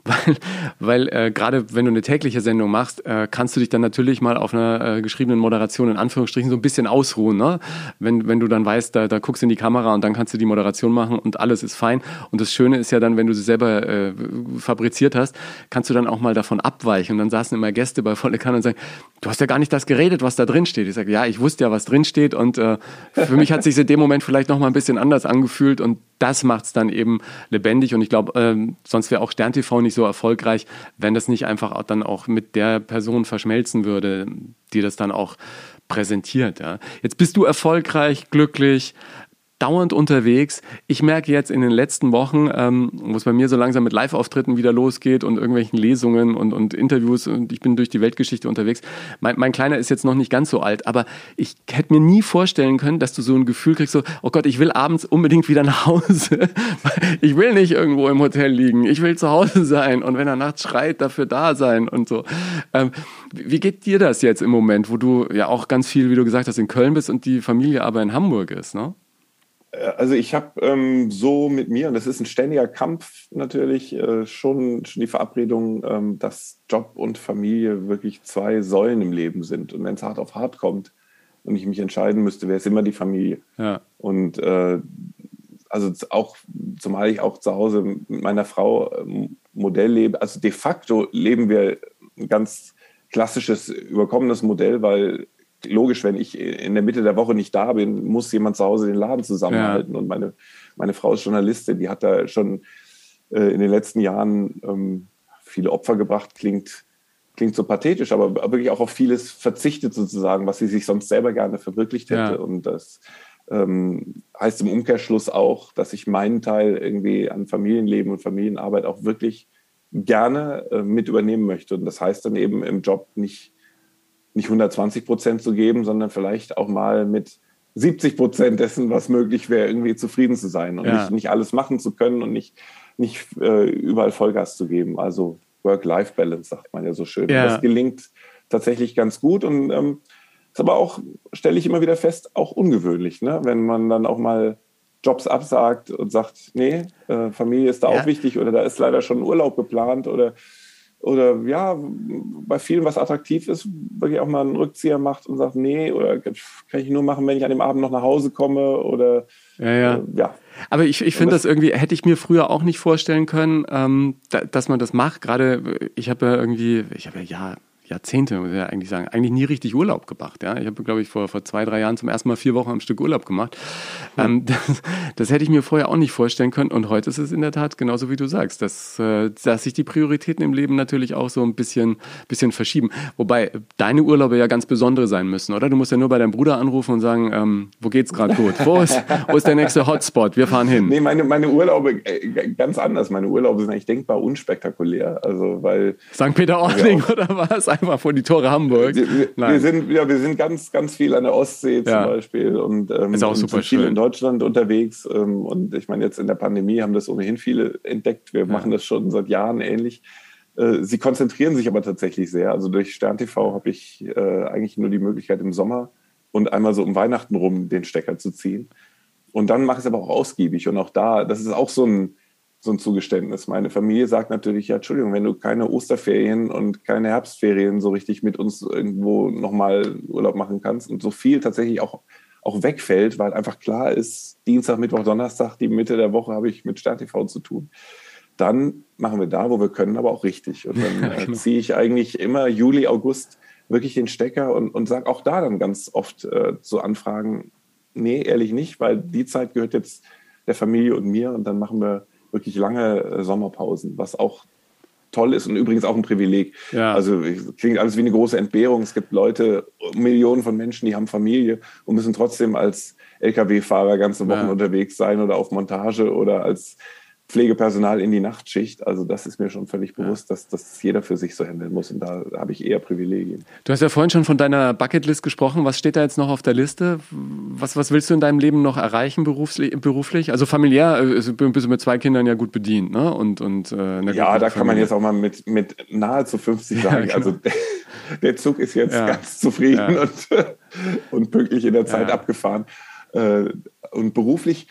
weil, weil äh, gerade wenn du eine tägliche Sendung machst, äh, kannst du dich dann natürlich mal auf einer äh, geschriebenen Moderation in Anführungsstrichen so ein bisschen ausruhen. Ne? Wenn, wenn du dann weißt, da, da guckst du in die Kamera und dann kannst du die Moderation machen und alles ist fein. Und das Schöne ist ja dann, wenn du sie selber äh, fabriziert hast, kannst du dann auch mal davon abweichen. Und dann saßen immer Gäste bei Volle Kanne und sagen, du hast ja gar nicht das geredet, was da drin steht. Ich sage, ja, ich wusste ja, was drin steht und äh, für mich hat sich in dem Moment vielleicht noch mal ein bisschen anders angefühlt und das macht es dann eben lebendig und ich glaube, ähm, sonst wäre auch Stern TV nicht so erfolgreich, wenn das nicht einfach dann auch mit der Person verschmelzen würde, die das dann auch präsentiert. Ja. Jetzt bist du erfolgreich, glücklich, dauernd unterwegs. Ich merke jetzt in den letzten Wochen, ähm, wo es bei mir so langsam mit Live-Auftritten wieder losgeht und irgendwelchen Lesungen und, und Interviews und ich bin durch die Weltgeschichte unterwegs. Mein, mein Kleiner ist jetzt noch nicht ganz so alt, aber ich hätte mir nie vorstellen können, dass du so ein Gefühl kriegst, so, oh Gott, ich will abends unbedingt wieder nach Hause. ich will nicht irgendwo im Hotel liegen. Ich will zu Hause sein und wenn er nachts schreit, dafür da sein und so. Ähm, wie geht dir das jetzt im Moment, wo du ja auch ganz viel, wie du gesagt hast, in Köln bist und die Familie aber in Hamburg ist, ne? Äh, also ich habe ähm, so mit mir, und das ist ein ständiger Kampf natürlich, äh, schon, schon die Verabredung, ähm, dass Job und Familie wirklich zwei Säulen im Leben sind. Und wenn es hart auf hart kommt und ich mich entscheiden müsste, wäre es immer die Familie. Ja. Und äh, also auch, zumal ich auch zu Hause mit meiner Frau ähm, Modell lebe, also de facto leben wir ein ganz klassisches, überkommenes Modell, weil logisch, wenn ich in der Mitte der Woche nicht da bin, muss jemand zu Hause den Laden zusammenhalten. Ja. Und meine, meine Frau ist Journalistin, die hat da schon äh, in den letzten Jahren ähm, viele Opfer gebracht, klingt, klingt so pathetisch, aber wirklich auch auf vieles verzichtet sozusagen, was sie sich sonst selber gerne verwirklicht hätte. Ja. Und das ähm, heißt im Umkehrschluss auch, dass ich meinen Teil irgendwie an Familienleben und Familienarbeit auch wirklich gerne äh, mit übernehmen möchte. Und das heißt dann eben im Job nicht nicht 120 Prozent zu geben, sondern vielleicht auch mal mit 70 Prozent dessen, was möglich wäre, irgendwie zufrieden zu sein und ja. nicht, nicht alles machen zu können und nicht, nicht äh, überall Vollgas zu geben. Also Work-Life-Balance, sagt man ja so schön. Ja. Das gelingt tatsächlich ganz gut und ähm, ist aber auch, stelle ich immer wieder fest, auch ungewöhnlich, ne? wenn man dann auch mal Jobs absagt und sagt, nee, äh, Familie ist da ja. auch wichtig oder da ist leider schon Urlaub geplant oder oder ja, bei vielen, was attraktiv ist, wirklich auch mal einen Rückzieher macht und sagt, nee, oder kann ich nur machen, wenn ich an dem Abend noch nach Hause komme oder ja. ja. Äh, ja. Aber ich, ich finde das irgendwie, hätte ich mir früher auch nicht vorstellen können, ähm, da, dass man das macht. Gerade, ich habe ja irgendwie, ich habe ja, ja Jahrzehnte, muss ich ja eigentlich sagen, eigentlich nie richtig Urlaub gemacht. Ja? Ich habe, glaube ich, vor, vor zwei, drei Jahren zum ersten Mal vier Wochen am Stück Urlaub gemacht. Ja. Ähm, das, das, hätte ich mir vorher auch nicht vorstellen können. Und heute ist es in der Tat genauso, wie du sagst, dass, äh, dass sich die Prioritäten im Leben natürlich auch so ein bisschen, bisschen verschieben. Wobei deine Urlaube ja ganz besondere sein müssen, oder? Du musst ja nur bei deinem Bruder anrufen und sagen, ähm, wo geht's gerade gut? Wo ist, wo ist der nächste Hotspot? Wir fahren hin. Nee, meine, meine Urlaube äh, ganz anders. Meine Urlaube sind eigentlich denkbar unspektakulär. Also, weil. St. Peter-Ording oder was? Einfach vor die Tore Hamburg. Wir, wir, sind, ja, wir sind ganz, ganz viel an der Ostsee zum Ja. Beispiel und, ähm, Ist auch super sind viel schön. in Deutschland unterwegs. Ähm, und ich meine, jetzt in der Pandemie haben das ohnehin viele entdeckt. Wir machen das schon seit Jahren ähnlich. Äh, Sie konzentrieren sich aber tatsächlich sehr. Also durch Stern TV habe ich äh, eigentlich nur die Möglichkeit im Sommer und einmal so um Weihnachten rum den Stecker zu ziehen. Und dann mache ich es aber auch ausgiebig. Und auch da, das ist auch so ein, so ein Zugeständnis. Meine Familie sagt natürlich, ja, Entschuldigung, wenn du keine Osterferien und keine Herbstferien so richtig mit uns irgendwo nochmal Urlaub machen kannst und so viel tatsächlich auch, auch wegfällt, weil einfach klar ist, Dienstag, Mittwoch, Donnerstag, die Mitte der Woche habe ich mit Stern TV zu tun. Dann machen wir da, wo wir können, aber auch richtig. Und dann äh, genau. ziehe ich eigentlich immer Juli, August wirklich den Stecker und, und sage auch da dann ganz oft äh, zu Anfragen, nee, ehrlich nicht, weil die Zeit gehört jetzt der Familie und mir und dann machen wir wirklich lange äh, Sommerpausen, was auch toll ist und übrigens auch ein Privileg. Ja. Also es klingt alles wie eine große Entbehrung. Es gibt Leute, Millionen von Menschen, die haben Familie und müssen trotzdem als Lkw-Fahrer ganze Wochen Ja. unterwegs sein oder auf Montage oder als Pflegepersonal in die Nachtschicht. Also das ist mir schon völlig bewusst, dass das jeder für sich so handeln muss und da habe ich eher Privilegien. Du hast ja vorhin schon von deiner Bucketlist gesprochen. Was steht da jetzt noch auf der Liste? Was, was willst du in deinem Leben noch erreichen beruflich? Also familiär äh, ist- bist du mit zwei Kindern ja gut bedient, ne? Und, und, äh, Ja, da kann man jetzt auch mal mit, mit nahezu 50 Ja, sagen. genau. Also der, der Zug ist jetzt Ja. ganz zufrieden und, und pünktlich in der Zeit abgefahren. Äh, Und beruflich,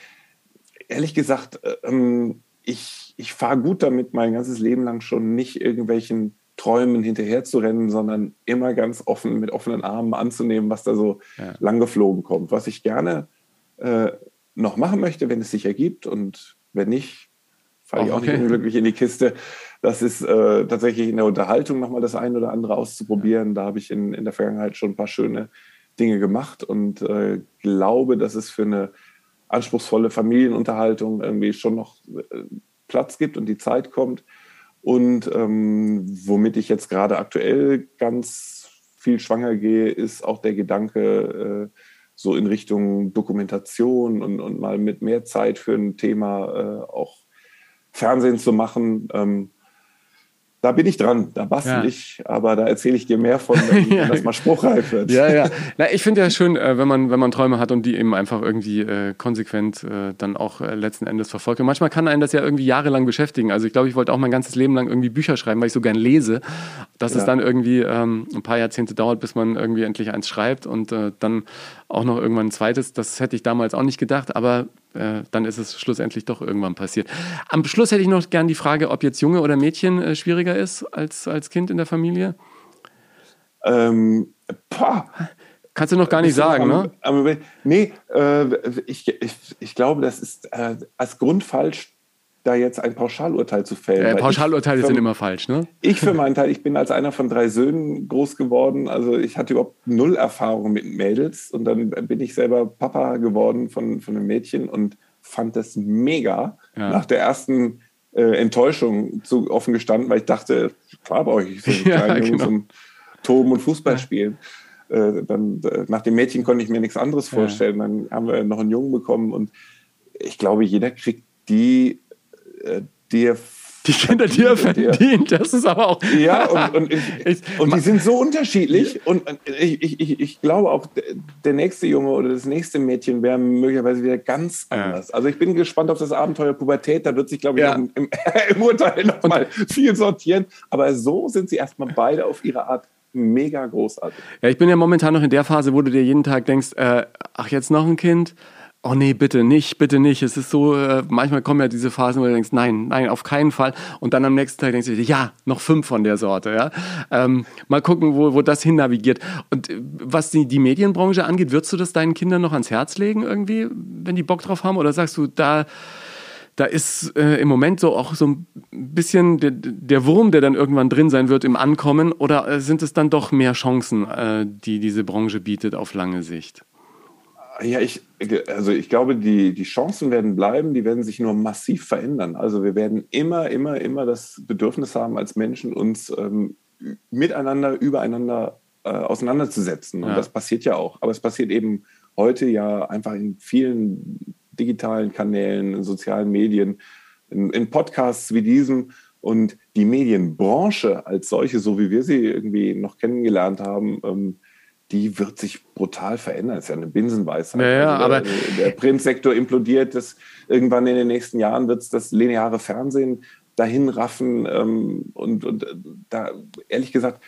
ehrlich gesagt, ähm, ich, ich fahre gut damit, mein ganzes Leben lang schon nicht irgendwelchen Träumen hinterher zu rennen, sondern immer ganz offen, mit offenen Armen anzunehmen, was da so Ja. lang geflogen kommt. Was ich gerne äh, noch machen möchte, wenn es sich ergibt und wenn nicht, falle ich Auch auch nicht okay. unglücklich in die Kiste. Das ist äh, tatsächlich in der Unterhaltung nochmal das ein oder andere auszuprobieren. Da habe ich in, in der Vergangenheit schon ein paar schöne Dinge gemacht und äh, glaube, dass es für eine anspruchsvolle Familienunterhaltung irgendwie schon noch äh, Platz gibt und die Zeit kommt. Und ähm, womit ich jetzt gerade aktuell ganz viel schwanger gehe, ist auch der Gedanke, äh, so in Richtung Dokumentation und, und mal mit mehr Zeit für ein Thema äh, auch Fernsehen zu machen. Ähm, da bin ich dran, da bastel Ja. ich, aber da erzähle ich dir mehr von, wenn Ja. das mal spruchreif wird. Ja, ja. Na, ich finde ja schön, äh, wenn man, wenn man Träume hat und die eben einfach irgendwie äh, konsequent äh, dann auch äh, letzten Endes verfolgt. Und manchmal kann einen das ja irgendwie jahrelang beschäftigen. Also ich glaube, ich wollte auch mein ganzes Leben lang irgendwie Bücher schreiben, weil ich so gern lese. Dass es Ja. dann irgendwie ähm, ein paar Jahrzehnte dauert, bis man irgendwie endlich eins schreibt und äh, dann auch noch irgendwann ein zweites. Das hätte ich damals auch nicht gedacht, aber äh, dann ist es schlussendlich doch irgendwann passiert. Am Schluss hätte ich noch gern die Frage, ob jetzt Junge oder Mädchen äh, schwieriger ist als, als Kind in der Familie. Ähm, pah, Kannst du noch gar nicht sagen, am, ne? am nee, äh, ich, ich, ich glaube, das ist äh, als Grund falsch, da jetzt ein Pauschalurteil zu fällen. Äh, Pauschalurteile sind immer falsch, ne? Ich für meinen Teil, ich bin als einer von drei Söhnen groß geworden. Also ich hatte überhaupt null Erfahrung mit Mädels. Und dann bin ich selber Papa geworden von, von einem Mädchen und fand das mega. Ja. Nach der ersten äh, Enttäuschung zu offen gestanden, weil ich dachte, klar brauche ich so Ja, kleinen Jungs genau. zum Toben und Fußball spielen. Äh, dann, äh, nach dem Mädchen konnte ich mir nichts anderes vorstellen. Dann haben wir noch einen Jungen bekommen und ich glaube, jeder kriegt die, äh, die er Die Kinder, die er verdient, das ist aber auch. ja, und, und, ich, und die sind so unterschiedlich. Und ich, ich, ich, glaube auch, der- nächste Junge oder das nächste Mädchen wäre möglicherweise wieder ganz Ja. anders. Also ich bin gespannt auf das Abenteuer Pubertät. Da wird sich, glaube ich, Ja. im, im, im Urteil noch mal viel sortieren. Aber so sind sie erstmal beide auf ihre Art mega großartig. Ja, ich bin ja momentan noch in der Phase, wo du dir jeden Tag denkst, äh, ach, jetzt noch ein Kind? Oh nee, bitte nicht, bitte nicht. Es ist so, äh, manchmal kommen ja diese Phasen, wo du denkst, nein, nein, auf keinen Fall. Und dann am nächsten Tag denkst du ja, noch fünf von der Sorte. Ja? Ähm, mal gucken, wo, wo das hin navigiert. Und äh, was die, die Medienbranche angeht, würdest du das deinen Kindern noch ans Herz legen irgendwie, wenn die Bock drauf haben? Oder sagst du, da, da ist äh, im Moment so auch so ein bisschen der, der Wurm, der dann irgendwann drin sein wird im Ankommen, oder äh, sind es dann doch mehr Chancen, äh, die diese Branche bietet auf lange Sicht? Ja, ich, also ich glaube, die, die Chancen werden bleiben, die werden sich nur massiv verändern. Also wir werden immer, immer, immer das Bedürfnis haben, als Menschen uns ähm, miteinander, übereinander äh, auseinanderzusetzen. Und Ja. das passiert ja auch. Aber es passiert eben heute ja einfach in vielen digitalen Kanälen, in sozialen Medien, in, in Podcasts wie diesem. Und die Medienbranche als solche, so wie wir sie irgendwie noch kennengelernt haben, ähm, die wird sich brutal verändern. Das ist ja eine Binsenweisheit. Ja, ja, also aber der, der Printsektor implodiert. Das, irgendwann in den nächsten Jahren wird es das lineare Fernsehen dahin raffen. Ähm, und, und äh, da, ehrlich gesagt,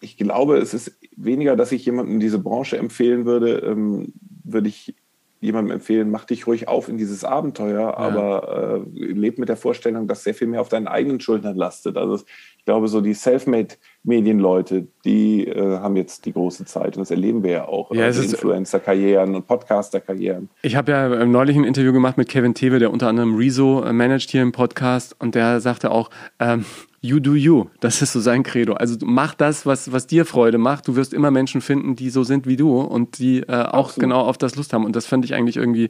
ich glaube, es ist weniger, dass ich jemandem diese Branche empfehlen würde, ähm, würde ich jemandem empfehlen, mach dich ruhig auf in dieses Abenteuer, aber äh, leb mit der Vorstellung, dass sehr viel mehr auf deinen eigenen Schultern lastet. Also ich glaube, so die Selfmade-Medienleute, die äh, haben jetzt die große Zeit und das erleben wir ja auch. Ja, also Influencer-Karrieren und Podcaster-Karrieren. Ich habe ja neulich ein Interview gemacht mit Kevin Tewe, der unter anderem Rezo äh, managt hier im Podcast und der sagte auch, ähm, you do you. Das ist so sein Credo. Also mach das, was, was dir Freude macht. Du wirst immer Menschen finden, die so sind wie du und die äh, auch Absolut. genau auf das Lust haben. Und das fand ich eigentlich irgendwie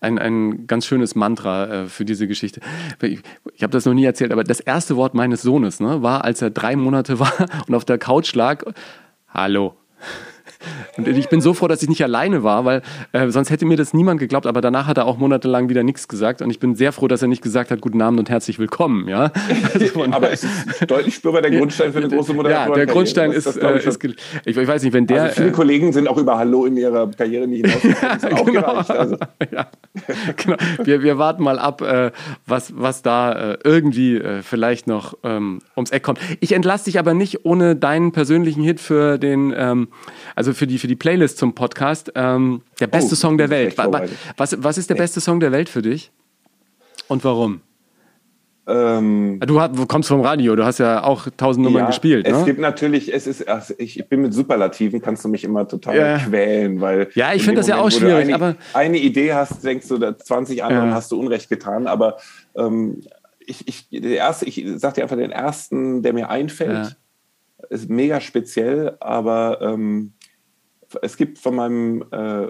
ein, ein ganz schönes Mantra äh, für diese Geschichte. Ich, ich habe das noch nie erzählt, aber das erste Wort meines Sohnes ne, war, als er drei Monate war und auf der Couch lag, Hallo. Und ich bin so froh, dass ich nicht alleine war, weil äh, sonst hätte mir das niemand geglaubt. Aber danach hat er auch monatelang wieder nichts gesagt. Und ich bin sehr froh, dass er nicht gesagt hat, guten Abend und herzlich willkommen. Ja, also Aber es ist deutlich spürbar der Grundstein für eine große ja, Moderatorin. der Grundstein ist, glaub äh, ist ich, ich weiß nicht, wenn der also viele äh, Kollegen sind auch über Hallo in ihrer Karriere nicht hinausgekommen. Das auch genau. Also, ja, genau. Wir, wir warten mal ab, äh, was, was da äh, irgendwie äh, vielleicht noch ähm, ums Eck kommt. Ich entlasse dich aber nicht ohne deinen persönlichen Hit für den, ähm, also für die, für die Playlist zum Podcast. Ähm, der beste Oh, Song der Welt. Was, was ist der beste Song der Welt für dich? Und warum? ähm, Du, hast, du kommst vom Radio, du hast ja auch tausend Nummern ja, gespielt. Es Ne? gibt natürlich, es ist, also ich, ich bin mit Superlativen, kannst du mich immer total Ja. quälen, weil. Ja, ich in find dem das ja Moment, auch wo du schwierig, Eine, aber- eine Idee hast, denkst du, da 20 anderen Ja. hast du Unrecht getan, aber ähm, ich, ich, der erste, ich sag dir einfach den ersten, der mir einfällt, Ja. ist mega speziell, aber ähm, es gibt von meinem äh,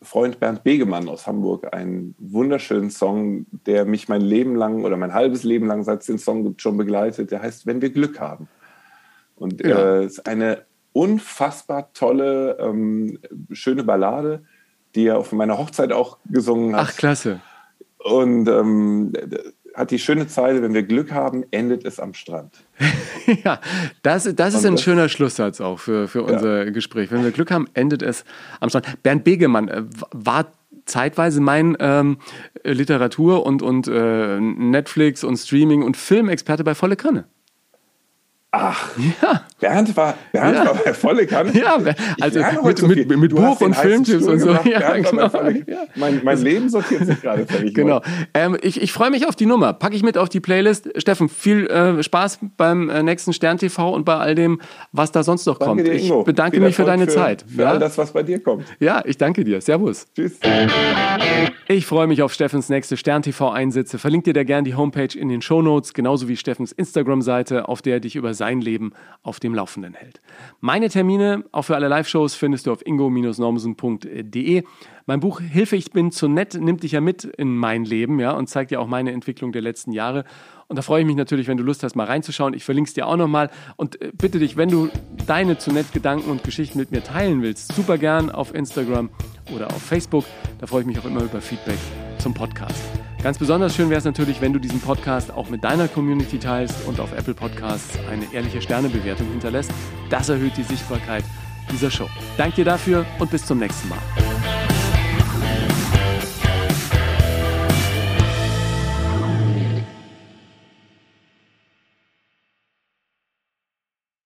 Freund Bernd Begemann aus Hamburg einen wunderschönen Song, der mich mein Leben lang oder mein halbes Leben lang, seit es den Song gibt, schon begleitet. Der heißt Wenn wir Glück haben. Und Ja. äh, ist eine unfassbar tolle, ähm, schöne Ballade, die er auf meiner Hochzeit auch gesungen hat. Ach, klasse. Und ähm, hat die schöne Zeile, wenn wir Glück haben, endet es am Strand. Ja, das, das ist Und ein das- schöner Schlusssatz auch für, für unser Gespräch. Wenn wir Glück haben, endet es am Strand. Bernd Begemann äh, war zeitweise mein ähm, Literatur- und, und äh, Netflix- und Streaming- und Filmexperte bei Volle Kanne. Ach, Ja, Bernd war, Bernd Ja. war bei volle Kanne. Ja, also mit- so mit- mit Du Buch und Filmtipps und so. gemacht, Ja, Bernd genau. volle- Ja. Mein, mein Leben sortiert sich gerade völlig. Genau. Ähm, ich ich freue mich auf die Nummer. Packe ich mit auf die Playlist. Steffen, viel äh, Spaß beim äh, nächsten Stern TV und bei all dem, was da sonst noch Danke kommt. ich bedanke Viel mich für deine Zeit. Für ja? all das, was bei dir kommt. ja, ich danke dir. Servus. Tschüss. Ich freue mich auf Steffens nächste Stern TV Einsätze. Verlinkt dir da gern die Homepage in den Shownotes, genauso wie Steffens Instagram-Seite, auf der er dich über sein Leben auf dem Laufenden hält. Meine Termine, auch für alle Live-Shows, findest du auf ingo-normsen.de. Mein Buch Hilfe, ich bin zu nett nimmt dich ja mit in mein Leben, ja, und zeigt dir auch meine Entwicklung der letzten Jahre. Und da freue ich mich natürlich, wenn du Lust hast, mal reinzuschauen. Ich verlinke es dir auch nochmal. Und äh, bitte dich, wenn du deine zu nett Gedanken und Geschichten mit mir teilen willst, super gern auf Instagram oder auf Facebook. Da freue ich mich auch immer über Feedback zum Podcast. Ganz besonders schön wäre es natürlich, wenn du diesen Podcast auch mit deiner Community teilst und auf Apple Podcasts eine ehrliche Sternebewertung hinterlässt. Das erhöht die Sichtbarkeit dieser Show. Danke dir dafür und bis zum nächsten Mal.